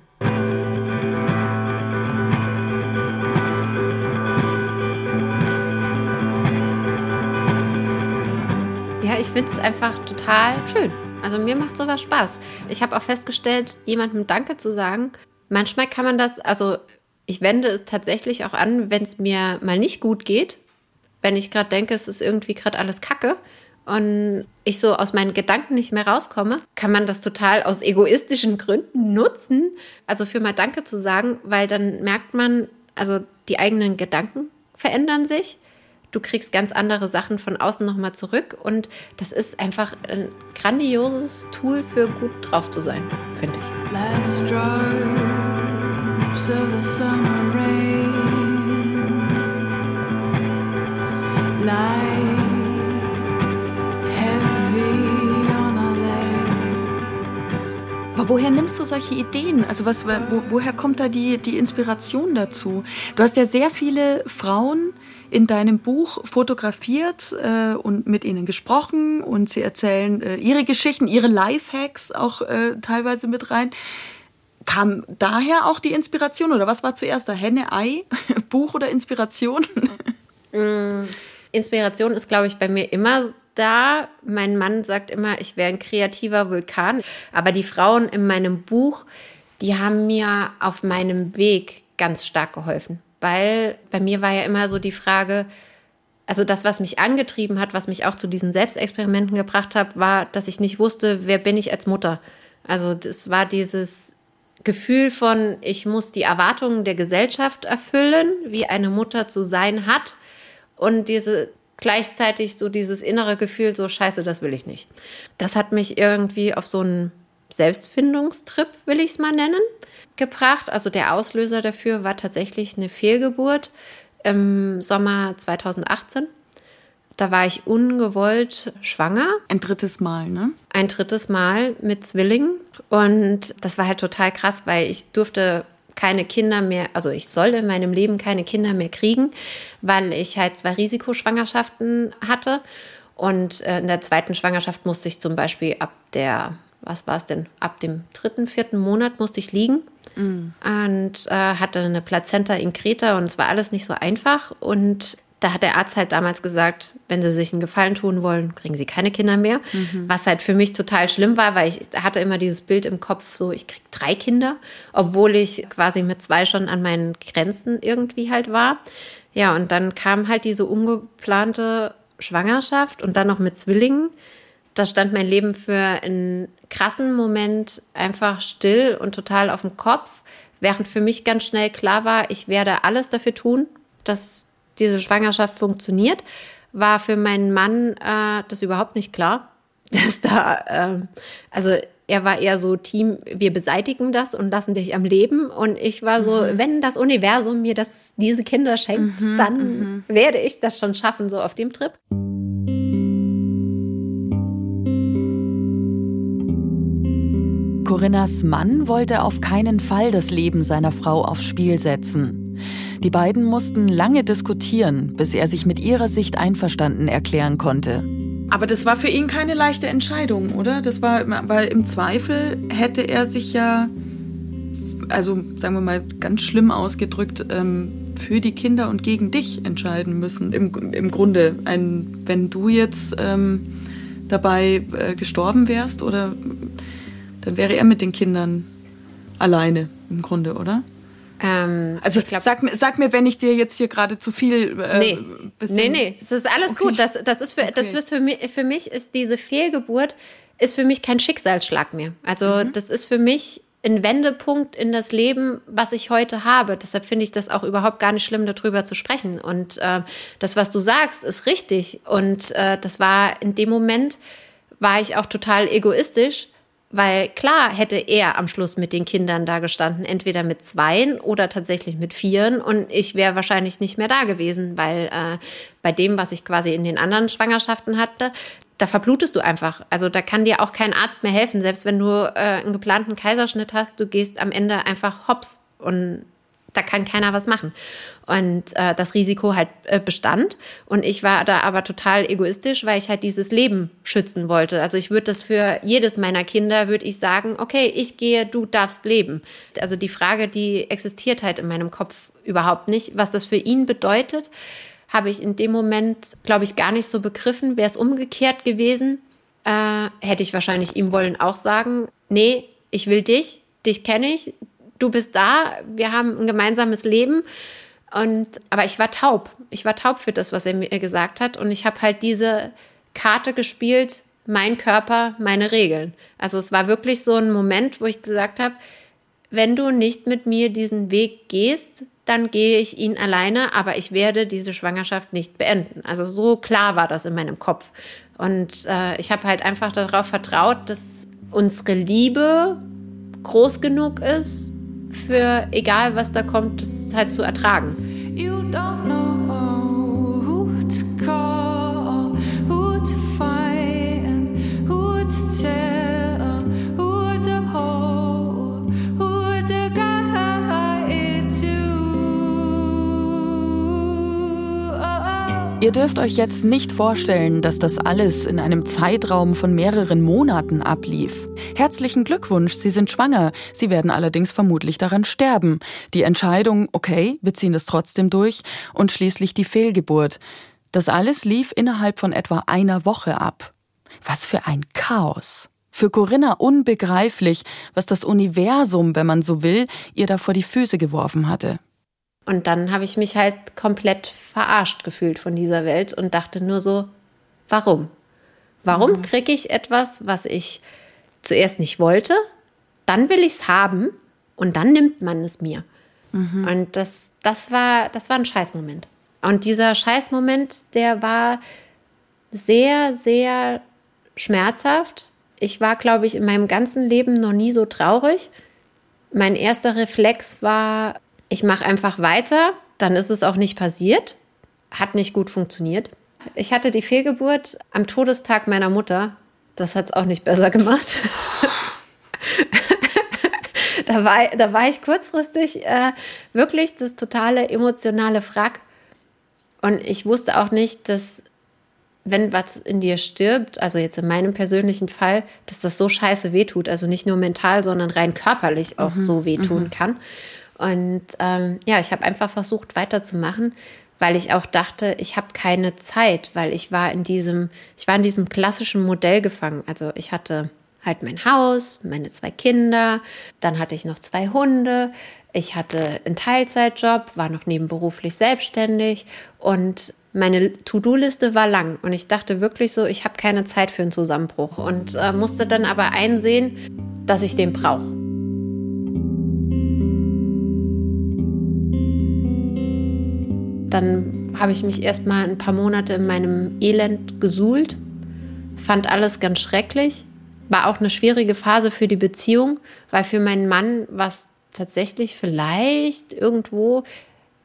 Ja, ich finde es einfach total schön. Also mir macht sowas Spaß. Ich habe auch festgestellt, jemandem Danke zu sagen. Manchmal kann man das, also ich wende es tatsächlich auch an, wenn es mir mal nicht gut geht, wenn ich gerade denke, es ist irgendwie gerade alles Kacke und ich so aus meinen Gedanken nicht mehr rauskomme, kann man das total aus egoistischen Gründen nutzen, also für mal Danke zu sagen, weil dann merkt man, also die eigenen Gedanken verändern sich. Du kriegst ganz andere Sachen von außen nochmal zurück und das ist einfach ein grandioses Tool für gut drauf zu sein, finde ich. Last drops of the summer rain lie Aber woher nimmst du solche Ideen? Also was, wo, woher kommt da die, die Inspiration dazu? Du hast ja sehr viele Frauen in deinem Buch fotografiert äh, und mit ihnen gesprochen und sie erzählen äh, ihre Geschichten, ihre Lifehacks auch äh, teilweise mit rein. Kam daher auch die Inspiration oder was war zuerst da? Henne, Ei, Buch oder Inspiration? Mm, Inspiration ist, glaube ich, bei mir immer da. Mein Mann sagt immer, ich wäre ein kreativer Vulkan. Aber die Frauen in meinem Buch, die haben mir auf meinem Weg ganz stark geholfen. Weil bei mir war ja immer so die Frage, also das, was mich angetrieben hat, was mich auch zu diesen Selbstexperimenten gebracht hat, war, dass ich nicht wusste, wer bin ich als Mutter. Also das war dieses, Gefühl von, ich muss die Erwartungen der Gesellschaft erfüllen, wie eine Mutter zu sein hat. Und diese gleichzeitig so dieses innere Gefühl, so scheiße, das will ich nicht. Das hat mich irgendwie auf so einen Selbstfindungstrip, will ich es mal nennen, gebracht. Also der Auslöser dafür war tatsächlich eine Fehlgeburt im Sommer 2018. Da war ich ungewollt schwanger. Ein drittes Mal, ne? Ein drittes Mal mit Zwillingen. Und das war halt total krass, weil ich durfte keine Kinder mehr, also ich soll in meinem Leben keine Kinder mehr kriegen, weil ich halt zwei Risikoschwangerschaften hatte. Und äh, in der zweiten Schwangerschaft musste ich zum Beispiel ab der, was war es denn, ab dem dritten, vierten Monat musste ich liegen. Mm. Und äh, hatte eine Plazenta in Kreta und es war alles nicht so einfach. Und Da hat der Arzt halt damals gesagt, wenn sie sich einen Gefallen tun wollen, kriegen sie keine Kinder mehr. Mhm. Was halt für mich total schlimm war, weil ich hatte immer dieses Bild im Kopf, so ich krieg drei Kinder, obwohl ich quasi mit zwei schon an meinen Grenzen irgendwie halt war. Ja, und dann kam halt diese ungeplante Schwangerschaft und dann noch mit Zwillingen. Da stand mein Leben für einen krassen Moment einfach still und total auf dem Kopf, während für mich ganz schnell klar war, ich werde alles dafür tun, dass diese Schwangerschaft funktioniert, war für meinen Mann äh, das überhaupt nicht klar, dass da, äh, also er war eher so Team, wir beseitigen das und lassen dich am Leben. Und ich war so, mhm. wenn das Universum mir das, diese Kinder schenkt, mhm, dann mhm. werde ich das schon schaffen, so auf dem Trip. Corinnas Mann wollte auf keinen Fall das Leben seiner Frau aufs Spiel setzen. Die beiden mussten lange diskutieren, bis er sich mit ihrer Sicht einverstanden erklären konnte. Aber das war für ihn keine leichte Entscheidung, oder? Das war, weil im Zweifel hätte er sich ja, also sagen wir mal ganz schlimm ausgedrückt, ähm, für die Kinder und gegen dich entscheiden müssen. Im, im Grunde, ein, wenn du jetzt ähm, dabei äh, gestorben wärst, oder dann wäre er mit den Kindern alleine im Grunde, oder? Ähm, also glaub, sag, mir, sag mir, wenn ich dir jetzt hier gerade zu viel. Äh, nee. nee, nee, es ist alles okay. gut. Das, das ist für, okay. das ist für mich, für mich ist diese Fehlgeburt ist für mich kein Schicksalsschlag mehr. Also mhm. das ist für mich ein Wendepunkt in das Leben, was ich heute habe. Deshalb finde ich das auch überhaupt gar nicht schlimm, darüber zu sprechen. Und äh, das, was du sagst, ist richtig. Und äh, das war in dem Moment, war ich auch total egoistisch, weil klar hätte er am Schluss mit den Kindern da gestanden, entweder mit zweien oder tatsächlich mit vieren. Und ich wäre wahrscheinlich nicht mehr da gewesen, weil äh, bei dem, was ich quasi in den anderen Schwangerschaften hatte, da verblutest du einfach. Also da kann dir auch kein Arzt mehr helfen. Selbst wenn du äh, einen geplanten Kaiserschnitt hast, du gehst am Ende einfach hops. Und da kann keiner was machen. Und äh, das Risiko halt äh, bestand. Und ich war da aber total egoistisch, weil ich halt dieses Leben schützen wollte. Also ich würde das für jedes meiner Kinder, würde ich sagen, okay, ich gehe, du darfst leben. Also die Frage, die existiert halt in meinem Kopf überhaupt nicht. Was das für ihn bedeutet, habe ich in dem Moment, glaube ich, gar nicht so begriffen. Wäre es umgekehrt gewesen, äh, hätte ich wahrscheinlich ihm wollen auch sagen, nee, ich will dich, dich kenne ich, du bist da, wir haben ein gemeinsames Leben. Und, aber ich war taub. Ich war taub für das, was er mir gesagt hat. Und ich habe halt diese Karte gespielt, mein Körper, meine Regeln. Also es war wirklich so ein Moment, wo ich gesagt habe, wenn du nicht mit mir diesen Weg gehst, dann gehe ich ihn alleine, aber ich werde diese Schwangerschaft nicht beenden. Also so klar war das in meinem Kopf. Und äh, ich habe halt einfach darauf vertraut, dass unsere Liebe groß genug ist, für egal was da kommt, das halt zu ertragen. Ihr dürft euch jetzt nicht vorstellen, dass das alles in einem Zeitraum von mehreren Monaten ablief. Herzlichen Glückwunsch, Sie sind schwanger. Sie werden allerdings vermutlich daran sterben. Die Entscheidung, okay, wir ziehen das trotzdem durch und schließlich die Fehlgeburt. Das alles lief innerhalb von etwa einer Woche ab. Was für ein Chaos. Für Corinna unbegreiflich, was das Universum, wenn man so will, ihr da vor die Füße geworfen hatte. Und dann habe ich mich halt komplett verarscht gefühlt von dieser Welt und dachte nur so, warum? Warum mhm. kriege ich etwas, was ich zuerst nicht wollte, dann will ich es haben und dann nimmt man es mir. Mhm. Und das, das, war, das war ein Scheißmoment. Und dieser Scheißmoment, der war sehr, sehr schmerzhaft. Ich war, glaube ich, in meinem ganzen Leben noch nie so traurig. Mein erster Reflex war, ich mache einfach weiter, dann ist es auch nicht passiert. Hat nicht gut funktioniert. Ich hatte die Fehlgeburt am Todestag meiner Mutter. Das hat es auch nicht besser gemacht. da, war, da war ich kurzfristig äh, wirklich das totale emotionale Frack. Und ich wusste auch nicht, dass wenn was in dir stirbt, also jetzt in meinem persönlichen Fall, dass das so scheiße wehtut. Also nicht nur mental, sondern rein körperlich auch mhm, so wehtun mhm. kann. Und ähm, ja, ich habe einfach versucht weiterzumachen, weil ich auch dachte, ich habe keine Zeit, weil ich war in diesem, ich war in diesem klassischen Modell gefangen. Also ich hatte halt mein Haus, meine zwei Kinder, dann hatte ich noch zwei Hunde, ich hatte einen Teilzeitjob, war noch nebenberuflich selbstständig und meine To-Do-Liste war lang und ich dachte wirklich so, ich habe keine Zeit für einen Zusammenbruch und äh, musste dann aber einsehen, dass ich den brauche. Dann habe ich mich erst mal ein paar Monate in meinem Elend gesuhlt, fand alles ganz schrecklich, war auch eine schwierige Phase für die Beziehung, weil für meinen Mann war es tatsächlich vielleicht irgendwo,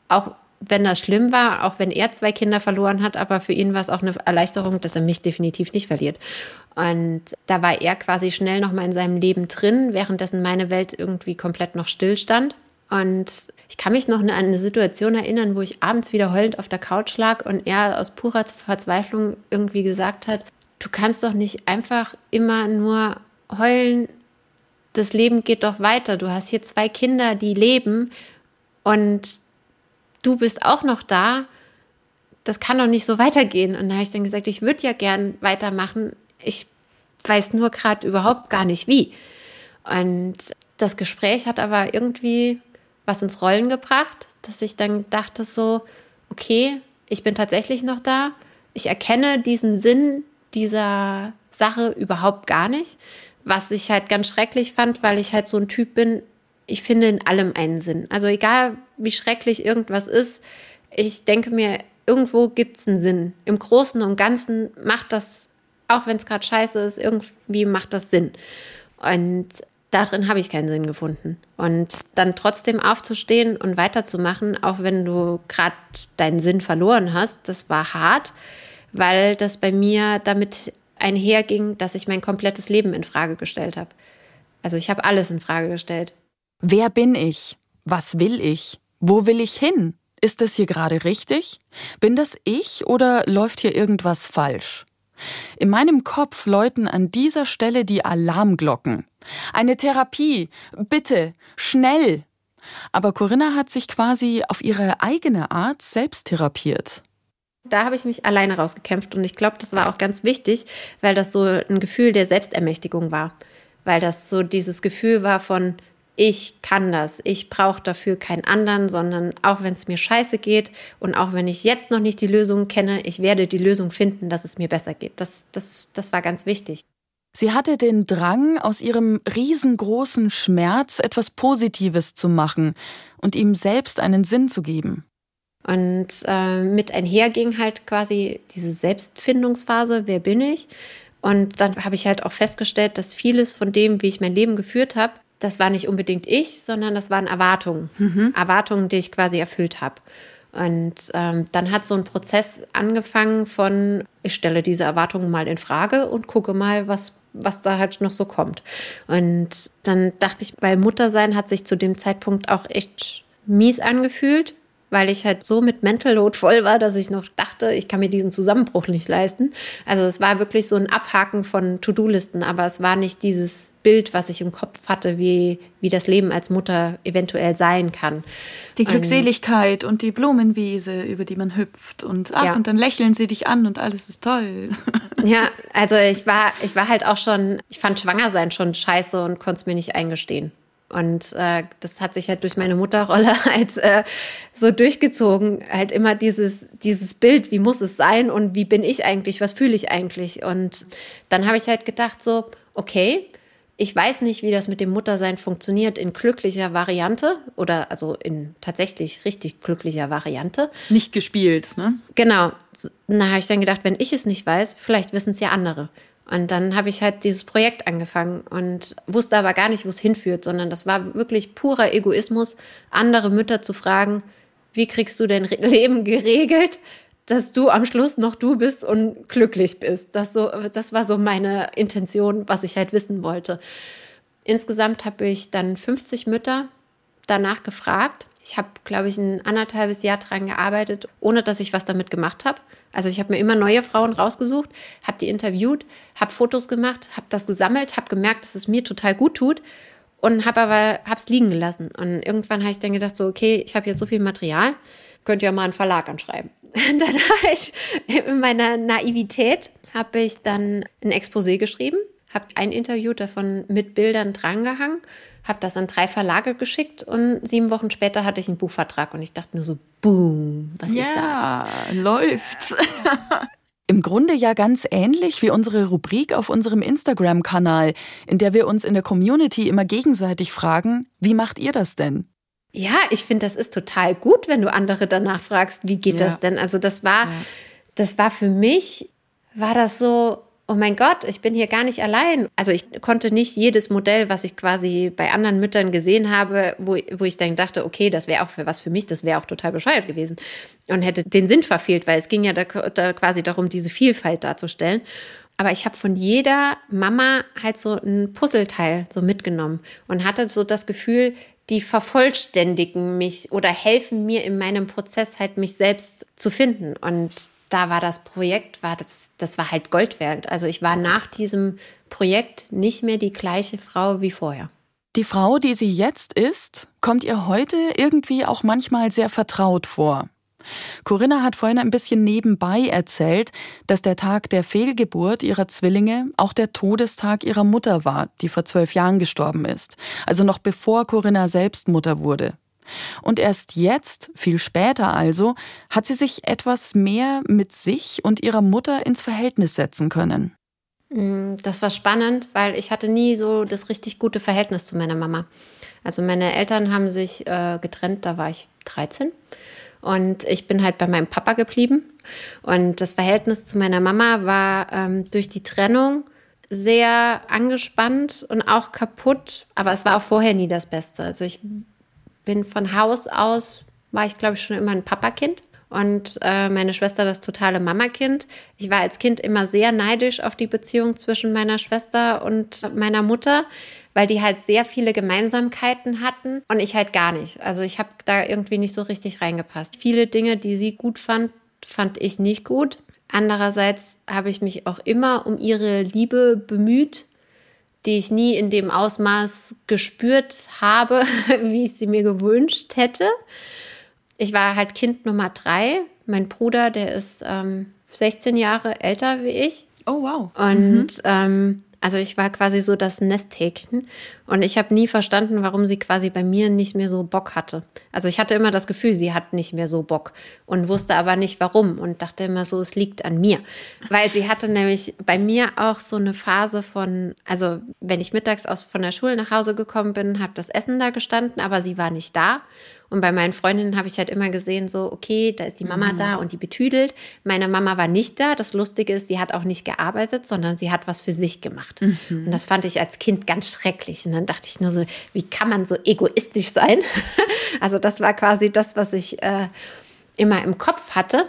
auch wenn das schlimm war, auch wenn er zwei Kinder verloren hat, aber für ihn war es auch eine Erleichterung, dass er mich definitiv nicht verliert. Und da war er quasi schnell noch mal in seinem Leben drin, währenddessen meine Welt irgendwie komplett noch stillstand. Und ich kann mich noch an eine Situation erinnern, wo ich abends wieder heulend auf der Couch lag und er aus purer Verzweiflung irgendwie gesagt hat, du kannst doch nicht einfach immer nur heulen, das Leben geht doch weiter. Du hast hier zwei Kinder, die leben und du bist auch noch da. Das kann doch nicht so weitergehen. Und da habe ich dann gesagt, ich würde ja gern weitermachen. Ich weiß nur gerade überhaupt gar nicht wie. Und das Gespräch hat aber irgendwie was ins Rollen gebracht, dass ich dann dachte so, okay, ich bin tatsächlich noch da. Ich erkenne diesen Sinn dieser Sache überhaupt gar nicht, was ich halt ganz schrecklich fand, weil ich halt so ein Typ bin, ich finde in allem einen Sinn. Also egal, wie schrecklich irgendwas ist, ich denke mir, irgendwo gibt es einen Sinn. Im Großen und Ganzen macht das, auch wenn es gerade scheiße ist, irgendwie macht das Sinn. Und darin habe ich keinen Sinn gefunden. Und dann trotzdem aufzustehen und weiterzumachen, auch wenn du gerade deinen Sinn verloren hast, das war hart, weil das bei mir damit einherging, dass ich mein komplettes Leben in Frage gestellt habe. Also ich habe alles in Frage gestellt. Wer bin ich? Was will ich? Wo will ich hin? Ist das hier gerade richtig? Bin das ich oder läuft hier irgendwas falsch? In meinem Kopf läuten an dieser Stelle die Alarmglocken. Eine Therapie. Bitte. Schnell. Aber Corinna hat sich quasi auf ihre eigene Art selbst therapiert. Da habe ich mich alleine rausgekämpft und ich glaube, das war auch ganz wichtig, weil das so ein Gefühl der Selbstermächtigung war. Weil das so dieses Gefühl war von, ich kann das, ich brauche dafür keinen anderen, sondern auch wenn es mir scheiße geht und auch wenn ich jetzt noch nicht die Lösung kenne, ich werde die Lösung finden, dass es mir besser geht. Das, das, das war ganz wichtig. Sie hatte den Drang, aus ihrem riesengroßen Schmerz etwas Positives zu machen und ihm selbst einen Sinn zu geben. Und äh, mit einherging halt quasi diese Selbstfindungsphase, wer bin ich? Und dann habe ich halt auch festgestellt, dass vieles von dem, wie ich mein Leben geführt habe, das war nicht unbedingt ich, sondern das waren Erwartungen. Mhm. Erwartungen, die ich quasi erfüllt habe. Und ähm, dann hat so ein Prozess angefangen von, ich stelle diese Erwartungen mal in Frage und gucke mal, was, was da halt noch so kommt. Und dann dachte ich, bei Muttersein hat sich zu dem Zeitpunkt auch echt mies angefühlt, weil ich halt so mit Mental Load voll war, dass ich noch dachte, ich kann mir diesen Zusammenbruch nicht leisten. Also es war wirklich so ein Abhaken von To-Do-Listen, aber es war nicht dieses Bild, was ich im Kopf hatte, wie, wie das Leben als Mutter eventuell sein kann. Die Glückseligkeit und, und die Blumenwiese, über die man hüpft und ach, ja. und dann lächeln sie dich an und alles ist toll. Ja, also ich war, ich war halt auch schon, ich fand Schwangersein schon scheiße und konnte es mir nicht eingestehen. Und äh, das hat sich halt durch meine Mutterrolle halt äh, so durchgezogen. Halt immer dieses, dieses Bild, wie muss es sein und wie bin ich eigentlich, was fühle ich eigentlich. Und dann habe ich halt gedacht, so, okay, ich weiß nicht, wie das mit dem Muttersein funktioniert in glücklicher Variante oder also in tatsächlich richtig glücklicher Variante. Nicht gespielt, ne? Genau. Da habe ich dann gedacht, wenn ich es nicht weiß, vielleicht wissen es ja andere. Und dann habe ich halt dieses Projekt angefangen und wusste aber gar nicht, wo es hinführt, sondern das war wirklich purer Egoismus, andere Mütter zu fragen, wie kriegst du dein Leben geregelt, dass du am Schluss noch du bist und glücklich bist. Das, so, das war so meine Intention, was ich halt wissen wollte. Insgesamt habe ich dann 50 Mütter danach gefragt. Ich habe, glaube ich, ein anderthalbes Jahr dran gearbeitet, ohne dass ich was damit gemacht habe. Also ich habe mir immer neue Frauen rausgesucht, habe die interviewt, habe Fotos gemacht, habe das gesammelt, habe gemerkt, dass es mir total gut tut und habe aber hab's liegen gelassen. Und irgendwann habe ich dann gedacht so, okay, ich habe jetzt so viel Material, könnt ihr mal einen Verlag anschreiben. dann habe ich in meiner Naivität habe ich dann ein Exposé geschrieben, habe ein Interview davon mit Bildern drangehangen, habe das an drei Verlage geschickt und sieben Wochen später hatte ich einen Buchvertrag und ich dachte nur so, boom, was ja, ist das? Ja, läuft's. Im Grunde ja ganz ähnlich wie unsere Rubrik auf unserem Instagram-Kanal, in der wir uns in der Community immer gegenseitig fragen, wie macht ihr das denn? Ja, ich finde, das ist total gut, wenn du andere danach fragst, wie geht ja. das denn? Also das war, ja. das war für mich, war das so, oh mein Gott, ich bin hier gar nicht allein. Also ich konnte nicht jedes Modell, was ich quasi bei anderen Müttern gesehen habe, wo, wo ich dann dachte, okay, das wäre auch für was für mich, das wäre auch total bescheuert gewesen und hätte den Sinn verfehlt, weil es ging ja da, da quasi darum, diese Vielfalt darzustellen. Aber ich habe von jeder Mama halt so ein Puzzleteil so mitgenommen und hatte so das Gefühl, die vervollständigen mich oder helfen mir in meinem Prozess halt mich selbst zu finden. Und da war das Projekt, war das, das war halt Gold wert. Also ich war nach diesem Projekt nicht mehr die gleiche Frau wie vorher. Die Frau, die sie jetzt ist, kommt ihr heute irgendwie auch manchmal sehr vertraut vor. Corinna hat vorhin ein bisschen nebenbei erzählt, dass der Tag der Fehlgeburt ihrer Zwillinge auch der Todestag ihrer Mutter war, die vor zwölf Jahren gestorben ist. Also noch bevor Corinna selbst Mutter wurde. Und erst jetzt, viel später also, hat sie sich etwas mehr mit sich und ihrer Mutter ins Verhältnis setzen können. Mm, das war spannend, weil ich hatte nie so das richtig gute Verhältnis zu meiner Mama. Also meine Eltern haben sich äh, getrennt, da war ich 13. Und ich bin halt bei meinem Papa geblieben. Und das Verhältnis zu meiner Mama war ähm, durch die Trennung sehr angespannt und auch kaputt. Aber es war auch vorher nie das Beste. Also ich bin von Haus aus, war ich glaube ich schon immer ein Papakind und äh, meine Schwester das totale Mamakind. Ich war als Kind immer sehr neidisch auf die Beziehung zwischen meiner Schwester und meiner Mutter, weil die halt sehr viele Gemeinsamkeiten hatten und ich halt gar nicht. Also ich habe da irgendwie nicht so richtig reingepasst. Viele Dinge, die sie gut fand, fand ich nicht gut. Andererseits habe ich mich auch immer um ihre Liebe bemüht, die ich nie in dem Ausmaß gespürt habe, wie ich sie mir gewünscht hätte. Ich war halt Kind Nummer drei. Mein Bruder, der ist ähm, 16 Jahre älter wie ich. Oh, wow. Und mhm. ähm, also ich war quasi so das Nesthäkchen und ich habe nie verstanden, warum sie quasi bei mir nicht mehr so Bock hatte. Also ich hatte immer das Gefühl, sie hat nicht mehr so Bock und wusste aber nicht warum und dachte immer so, es liegt an mir. Weil sie hatte nämlich bei mir auch so eine Phase von, also wenn ich mittags aus von der Schule nach Hause gekommen bin, hat das Essen da gestanden, aber sie war nicht da. Und bei meinen Freundinnen habe ich halt immer gesehen, so, okay, da ist die Mama mhm. da und die betüdelt. Meine Mama war nicht da. Das Lustige ist, sie hat auch nicht gearbeitet, sondern sie hat was für sich gemacht. Mhm. Und das fand ich als Kind ganz schrecklich. Und dann dachte ich nur so, wie kann man so egoistisch sein? also das war quasi das, was ich äh, immer im Kopf hatte.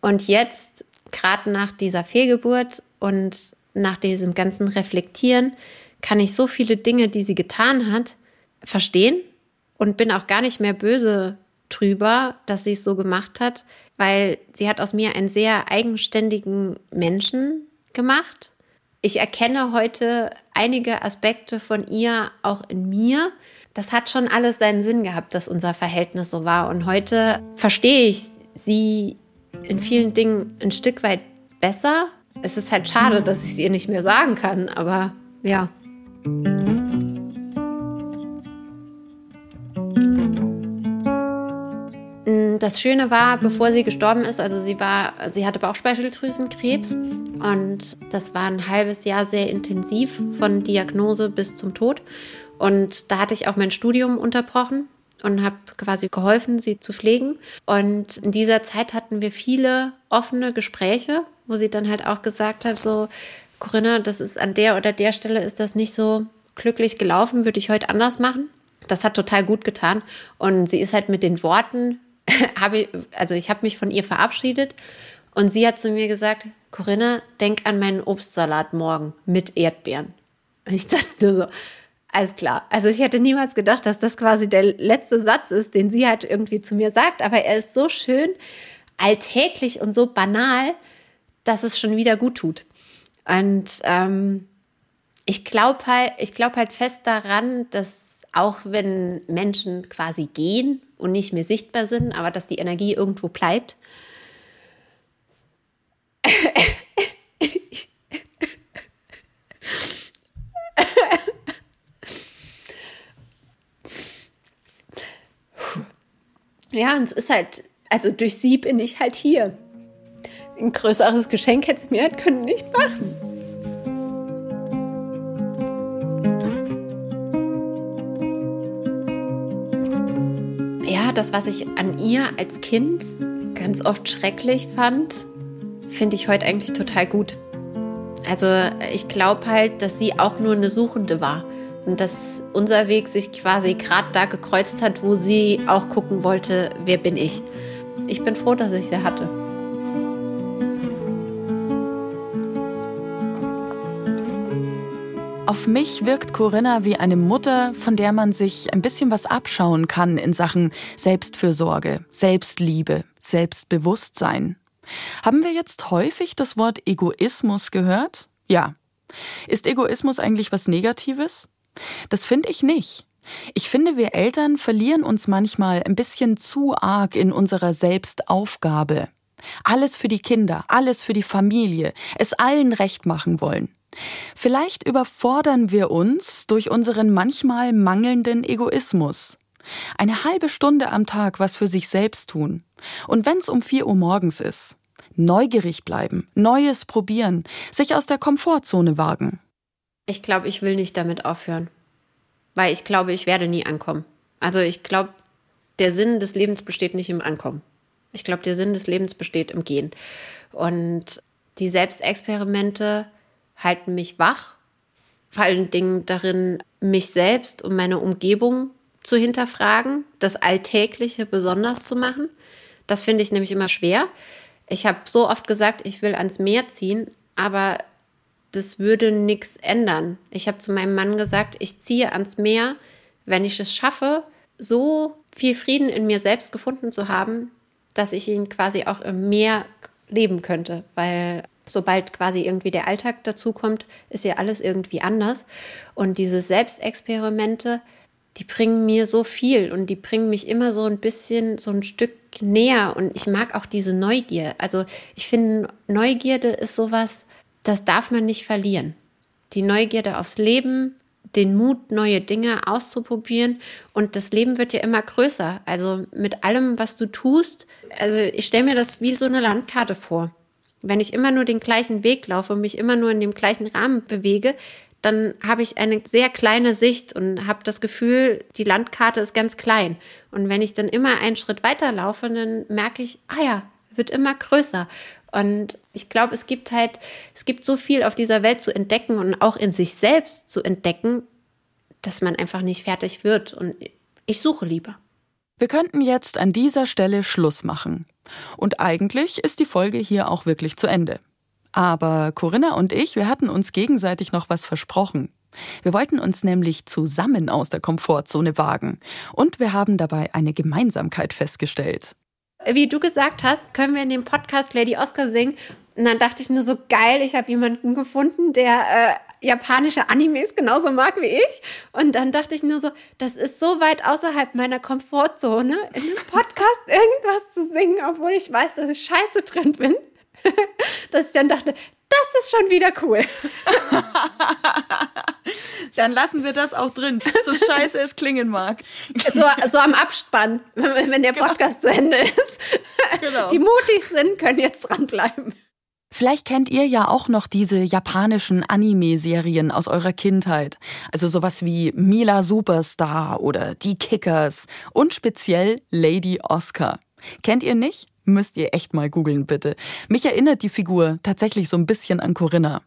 Und jetzt, gerade nach dieser Fehlgeburt und nach diesem ganzen Reflektieren, kann ich so viele Dinge, die sie getan hat, verstehen und bin auch gar nicht mehr böse drüber, dass sie es so gemacht hat, weil sie hat aus mir einen sehr eigenständigen Menschen gemacht. Ich erkenne heute einige Aspekte von ihr auch in mir. Das hat schon alles seinen Sinn gehabt, dass unser Verhältnis so war. Und heute verstehe ich sie in vielen Dingen ein Stück weit besser. Es ist halt schade, dass ich es ihr nicht mehr sagen kann, aber ja. Das Schöne war, bevor sie gestorben ist, also sie war, sie hatte Bauchspeicheldrüsenkrebs und das war ein halbes Jahr sehr intensiv von Diagnose bis zum Tod. Und da hatte ich auch mein Studium unterbrochen und habe quasi geholfen, sie zu pflegen. Und in dieser Zeit hatten wir viele offene Gespräche, wo sie dann halt auch gesagt hat, so, Corinna, das ist an der oder der Stelle ist das nicht so glücklich gelaufen, würde ich heute anders machen. Das hat total gut getan. Und sie ist halt mit den Worten habe ich, also ich habe mich von ihr verabschiedet und sie hat zu mir gesagt, Corinna, denk an meinen Obstsalat morgen mit Erdbeeren. Und ich dachte so, alles klar. Also ich hätte niemals gedacht, dass das quasi der letzte Satz ist, den sie halt irgendwie zu mir sagt, aber er ist so schön alltäglich und so banal, dass es schon wieder gut tut. Und ähm, ich glaube halt, ich glaube halt fest daran, dass auch wenn Menschen quasi gehen und nicht mehr sichtbar sind, aber dass die Energie irgendwo bleibt. Ja, und es ist halt, also durch sie bin ich halt hier. Ein größeres Geschenk hätte es mir halt können nicht machen. Das, was ich an ihr als Kind ganz oft schrecklich fand, finde ich heute eigentlich total gut. Also ich glaube halt, dass sie auch nur eine Suchende war. Und dass unser Weg sich quasi gerade da gekreuzt hat, wo sie auch gucken wollte, wer bin ich. Ich bin froh, dass ich sie hatte. Auf mich wirkt Corinna wie eine Mutter, von der man sich ein bisschen was abschauen kann in Sachen Selbstfürsorge, Selbstliebe, Selbstbewusstsein. Haben wir jetzt häufig das Wort Egoismus gehört? Ja. Ist Egoismus eigentlich was Negatives? Das finde ich nicht. Ich finde, wir Eltern verlieren uns manchmal ein bisschen zu arg in unserer Selbstaufgabe. Alles für die Kinder, alles für die Familie, es allen recht machen wollen. Vielleicht überfordern wir uns durch unseren manchmal mangelnden Egoismus. Eine halbe Stunde am Tag was für sich selbst tun. Und wenn's um vier Uhr morgens ist. Neugierig bleiben, Neues probieren, sich aus der Komfortzone wagen. Ich glaube, ich will nicht damit aufhören. Weil ich glaube, ich werde nie ankommen. Also ich glaube, der Sinn des Lebens besteht nicht im Ankommen. Ich glaube, der Sinn des Lebens besteht im Gehen. Und die Selbstexperimente halten mich wach, vor allen Dingen darin, mich selbst und meine Umgebung zu hinterfragen, das Alltägliche besonders zu machen. Das finde ich nämlich immer schwer. Ich habe so oft gesagt, ich will ans Meer ziehen, aber das würde nichts ändern. Ich habe zu meinem Mann gesagt, ich ziehe ans Meer, wenn ich es schaffe, so viel Frieden in mir selbst gefunden zu haben, dass ich ihn quasi auch im Meer leben könnte, weil sobald quasi irgendwie der Alltag dazukommt, ist ja alles irgendwie anders. Und diese Selbstexperimente, die bringen mir so viel und die bringen mich immer so ein bisschen so ein Stück näher. Und ich mag auch diese Neugier. Also ich finde, Neugierde ist sowas, das darf man nicht verlieren. Die Neugierde aufs Leben, den Mut, neue Dinge auszuprobieren. Und das Leben wird ja immer größer. Also mit allem, was du tust. Also ich stelle mir das wie so eine Landkarte vor. Wenn ich immer nur den gleichen Weg laufe und mich immer nur in dem gleichen Rahmen bewege, dann habe ich eine sehr kleine Sicht und habe das Gefühl, die Landkarte ist ganz klein. Und wenn ich dann immer einen Schritt weiter laufe, dann merke ich, ah ja, wird immer größer. Und ich glaube, es gibt halt, es gibt so viel auf dieser Welt zu entdecken und auch in sich selbst zu entdecken, dass man einfach nicht fertig wird. Und ich suche lieber. Wir könnten jetzt an dieser Stelle Schluss machen. Und eigentlich ist die Folge hier auch wirklich zu Ende. Aber Corinna und ich, wir hatten uns gegenseitig noch was versprochen. Wir wollten uns nämlich zusammen aus der Komfortzone wagen. Und wir haben dabei eine Gemeinsamkeit festgestellt. Wie du gesagt hast, können wir in dem Podcast Lady Oscar singen. Und dann dachte ich nur so geil, ich habe jemanden gefunden, der äh, japanische Animes genauso mag wie ich. Und dann dachte ich nur so, das ist so weit außerhalb meiner Komfortzone, in einem Podcast irgendwas zu singen, obwohl ich weiß, dass ich scheiße drin bin. dass ich dann dachte, das ist schon wieder cool. Dann lassen wir das auch drin, so scheiße es klingen mag. So, so am Abspann, wenn der genau. Podcast genau. zu Ende ist. Genau. Die mutig sind, können jetzt dranbleiben. Vielleicht kennt ihr ja auch noch diese japanischen Anime-Serien aus eurer Kindheit. Also sowas wie Mila Superstar oder Die Kickers und speziell Lady Oscar. Kennt ihr nicht? Müsst ihr echt mal googeln, bitte. Mich erinnert die Figur tatsächlich so ein bisschen an Corinna.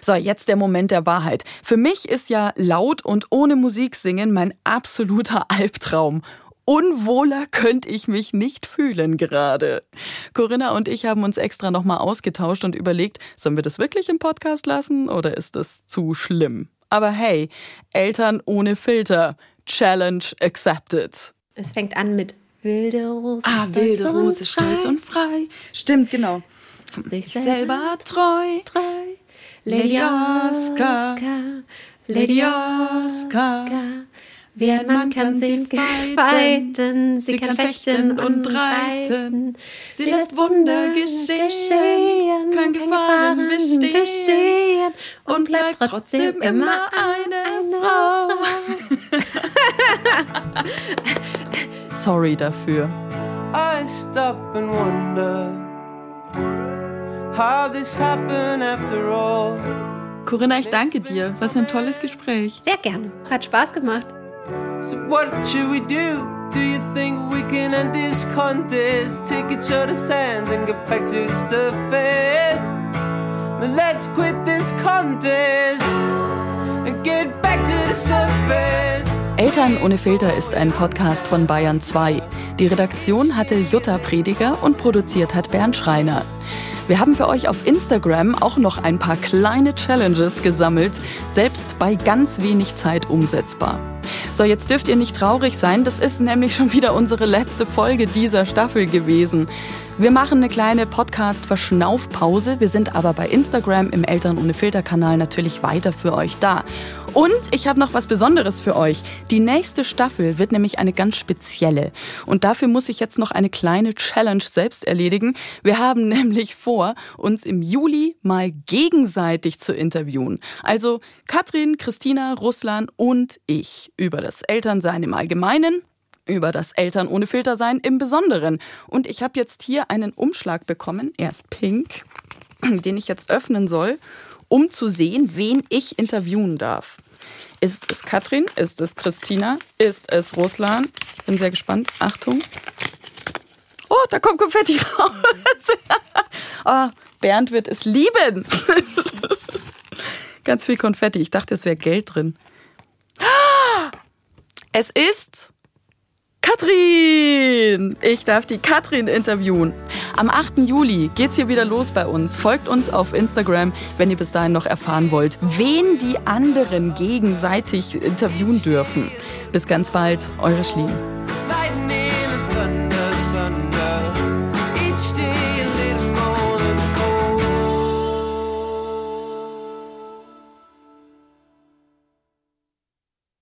So, jetzt der Moment der Wahrheit. Für mich ist ja laut und ohne Musik singen mein absoluter Albtraum. Unwohler könnte ich mich nicht fühlen gerade. Corinna und ich haben uns extra nochmal ausgetauscht und überlegt, sollen wir das wirklich im Podcast lassen oder ist das zu schlimm? Aber hey, Eltern ohne Filter. Challenge accepted. Es fängt an mit wilde Rose. Ah, wilde Rose, stolz und frei. Stimmt, genau. Sich selber treu. treu. Lady Oscar, Lady Oscar, Wie ein Mann kann sie fighten, sie kann fechten und reiten. Sie lässt Wunder geschehen, kann Gefahren bestehen und bleibt trotzdem immer eine Frau. Sorry dafür. I stop and wonder how this happened after all. Corinna, ich danke dir. Was ein tolles Gespräch. Sehr gerne. Hat Spaß gemacht. So what should we do? Do you think we can end this contest? Take each other's hands and get back to the surface. Then let's quit this contest and get back to the surface. Eltern ohne Filter ist ein Podcast von Bayern 2. Die Redaktion hatte Jutta Prediger und produziert hat Bernd Schreiner. Wir haben für euch auf Instagram auch noch ein paar kleine Challenges gesammelt, selbst bei ganz wenig Zeit umsetzbar. So, jetzt dürft ihr nicht traurig sein, das ist nämlich schon wieder unsere letzte Folge dieser Staffel gewesen. Wir machen eine kleine Podcast-Verschnaufpause. Wir sind aber bei Instagram im Eltern ohne Filter-Kanal natürlich weiter für euch da. Und ich habe noch was Besonderes für euch. Die nächste Staffel wird nämlich eine ganz spezielle. Und dafür muss ich jetzt noch eine kleine Challenge selbst erledigen. Wir haben nämlich vor, uns im Juli mal gegenseitig zu interviewen. Also Katrin, Christina, Russland und ich über das Elternsein im Allgemeinen über das Eltern ohne Filter sein im Besonderen. Und ich habe jetzt hier einen Umschlag bekommen, er ist pink, den ich jetzt öffnen soll, um zu sehen, wen ich interviewen darf. Ist es Katrin? Ist es Christina? Ist es Ruslan? Bin sehr gespannt. Achtung. Oh, da kommt Konfetti raus. oh, Bernd wird es lieben. Ganz viel Konfetti. Ich dachte, es wäre Geld drin. Es ist Katrin! Ich darf die Katrin interviewen. Am 8. Juli geht's hier wieder los bei uns. Folgt uns auf Instagram, wenn ihr bis dahin noch erfahren wollt, wen die anderen gegenseitig interviewen dürfen. Bis ganz bald, eure Schlien.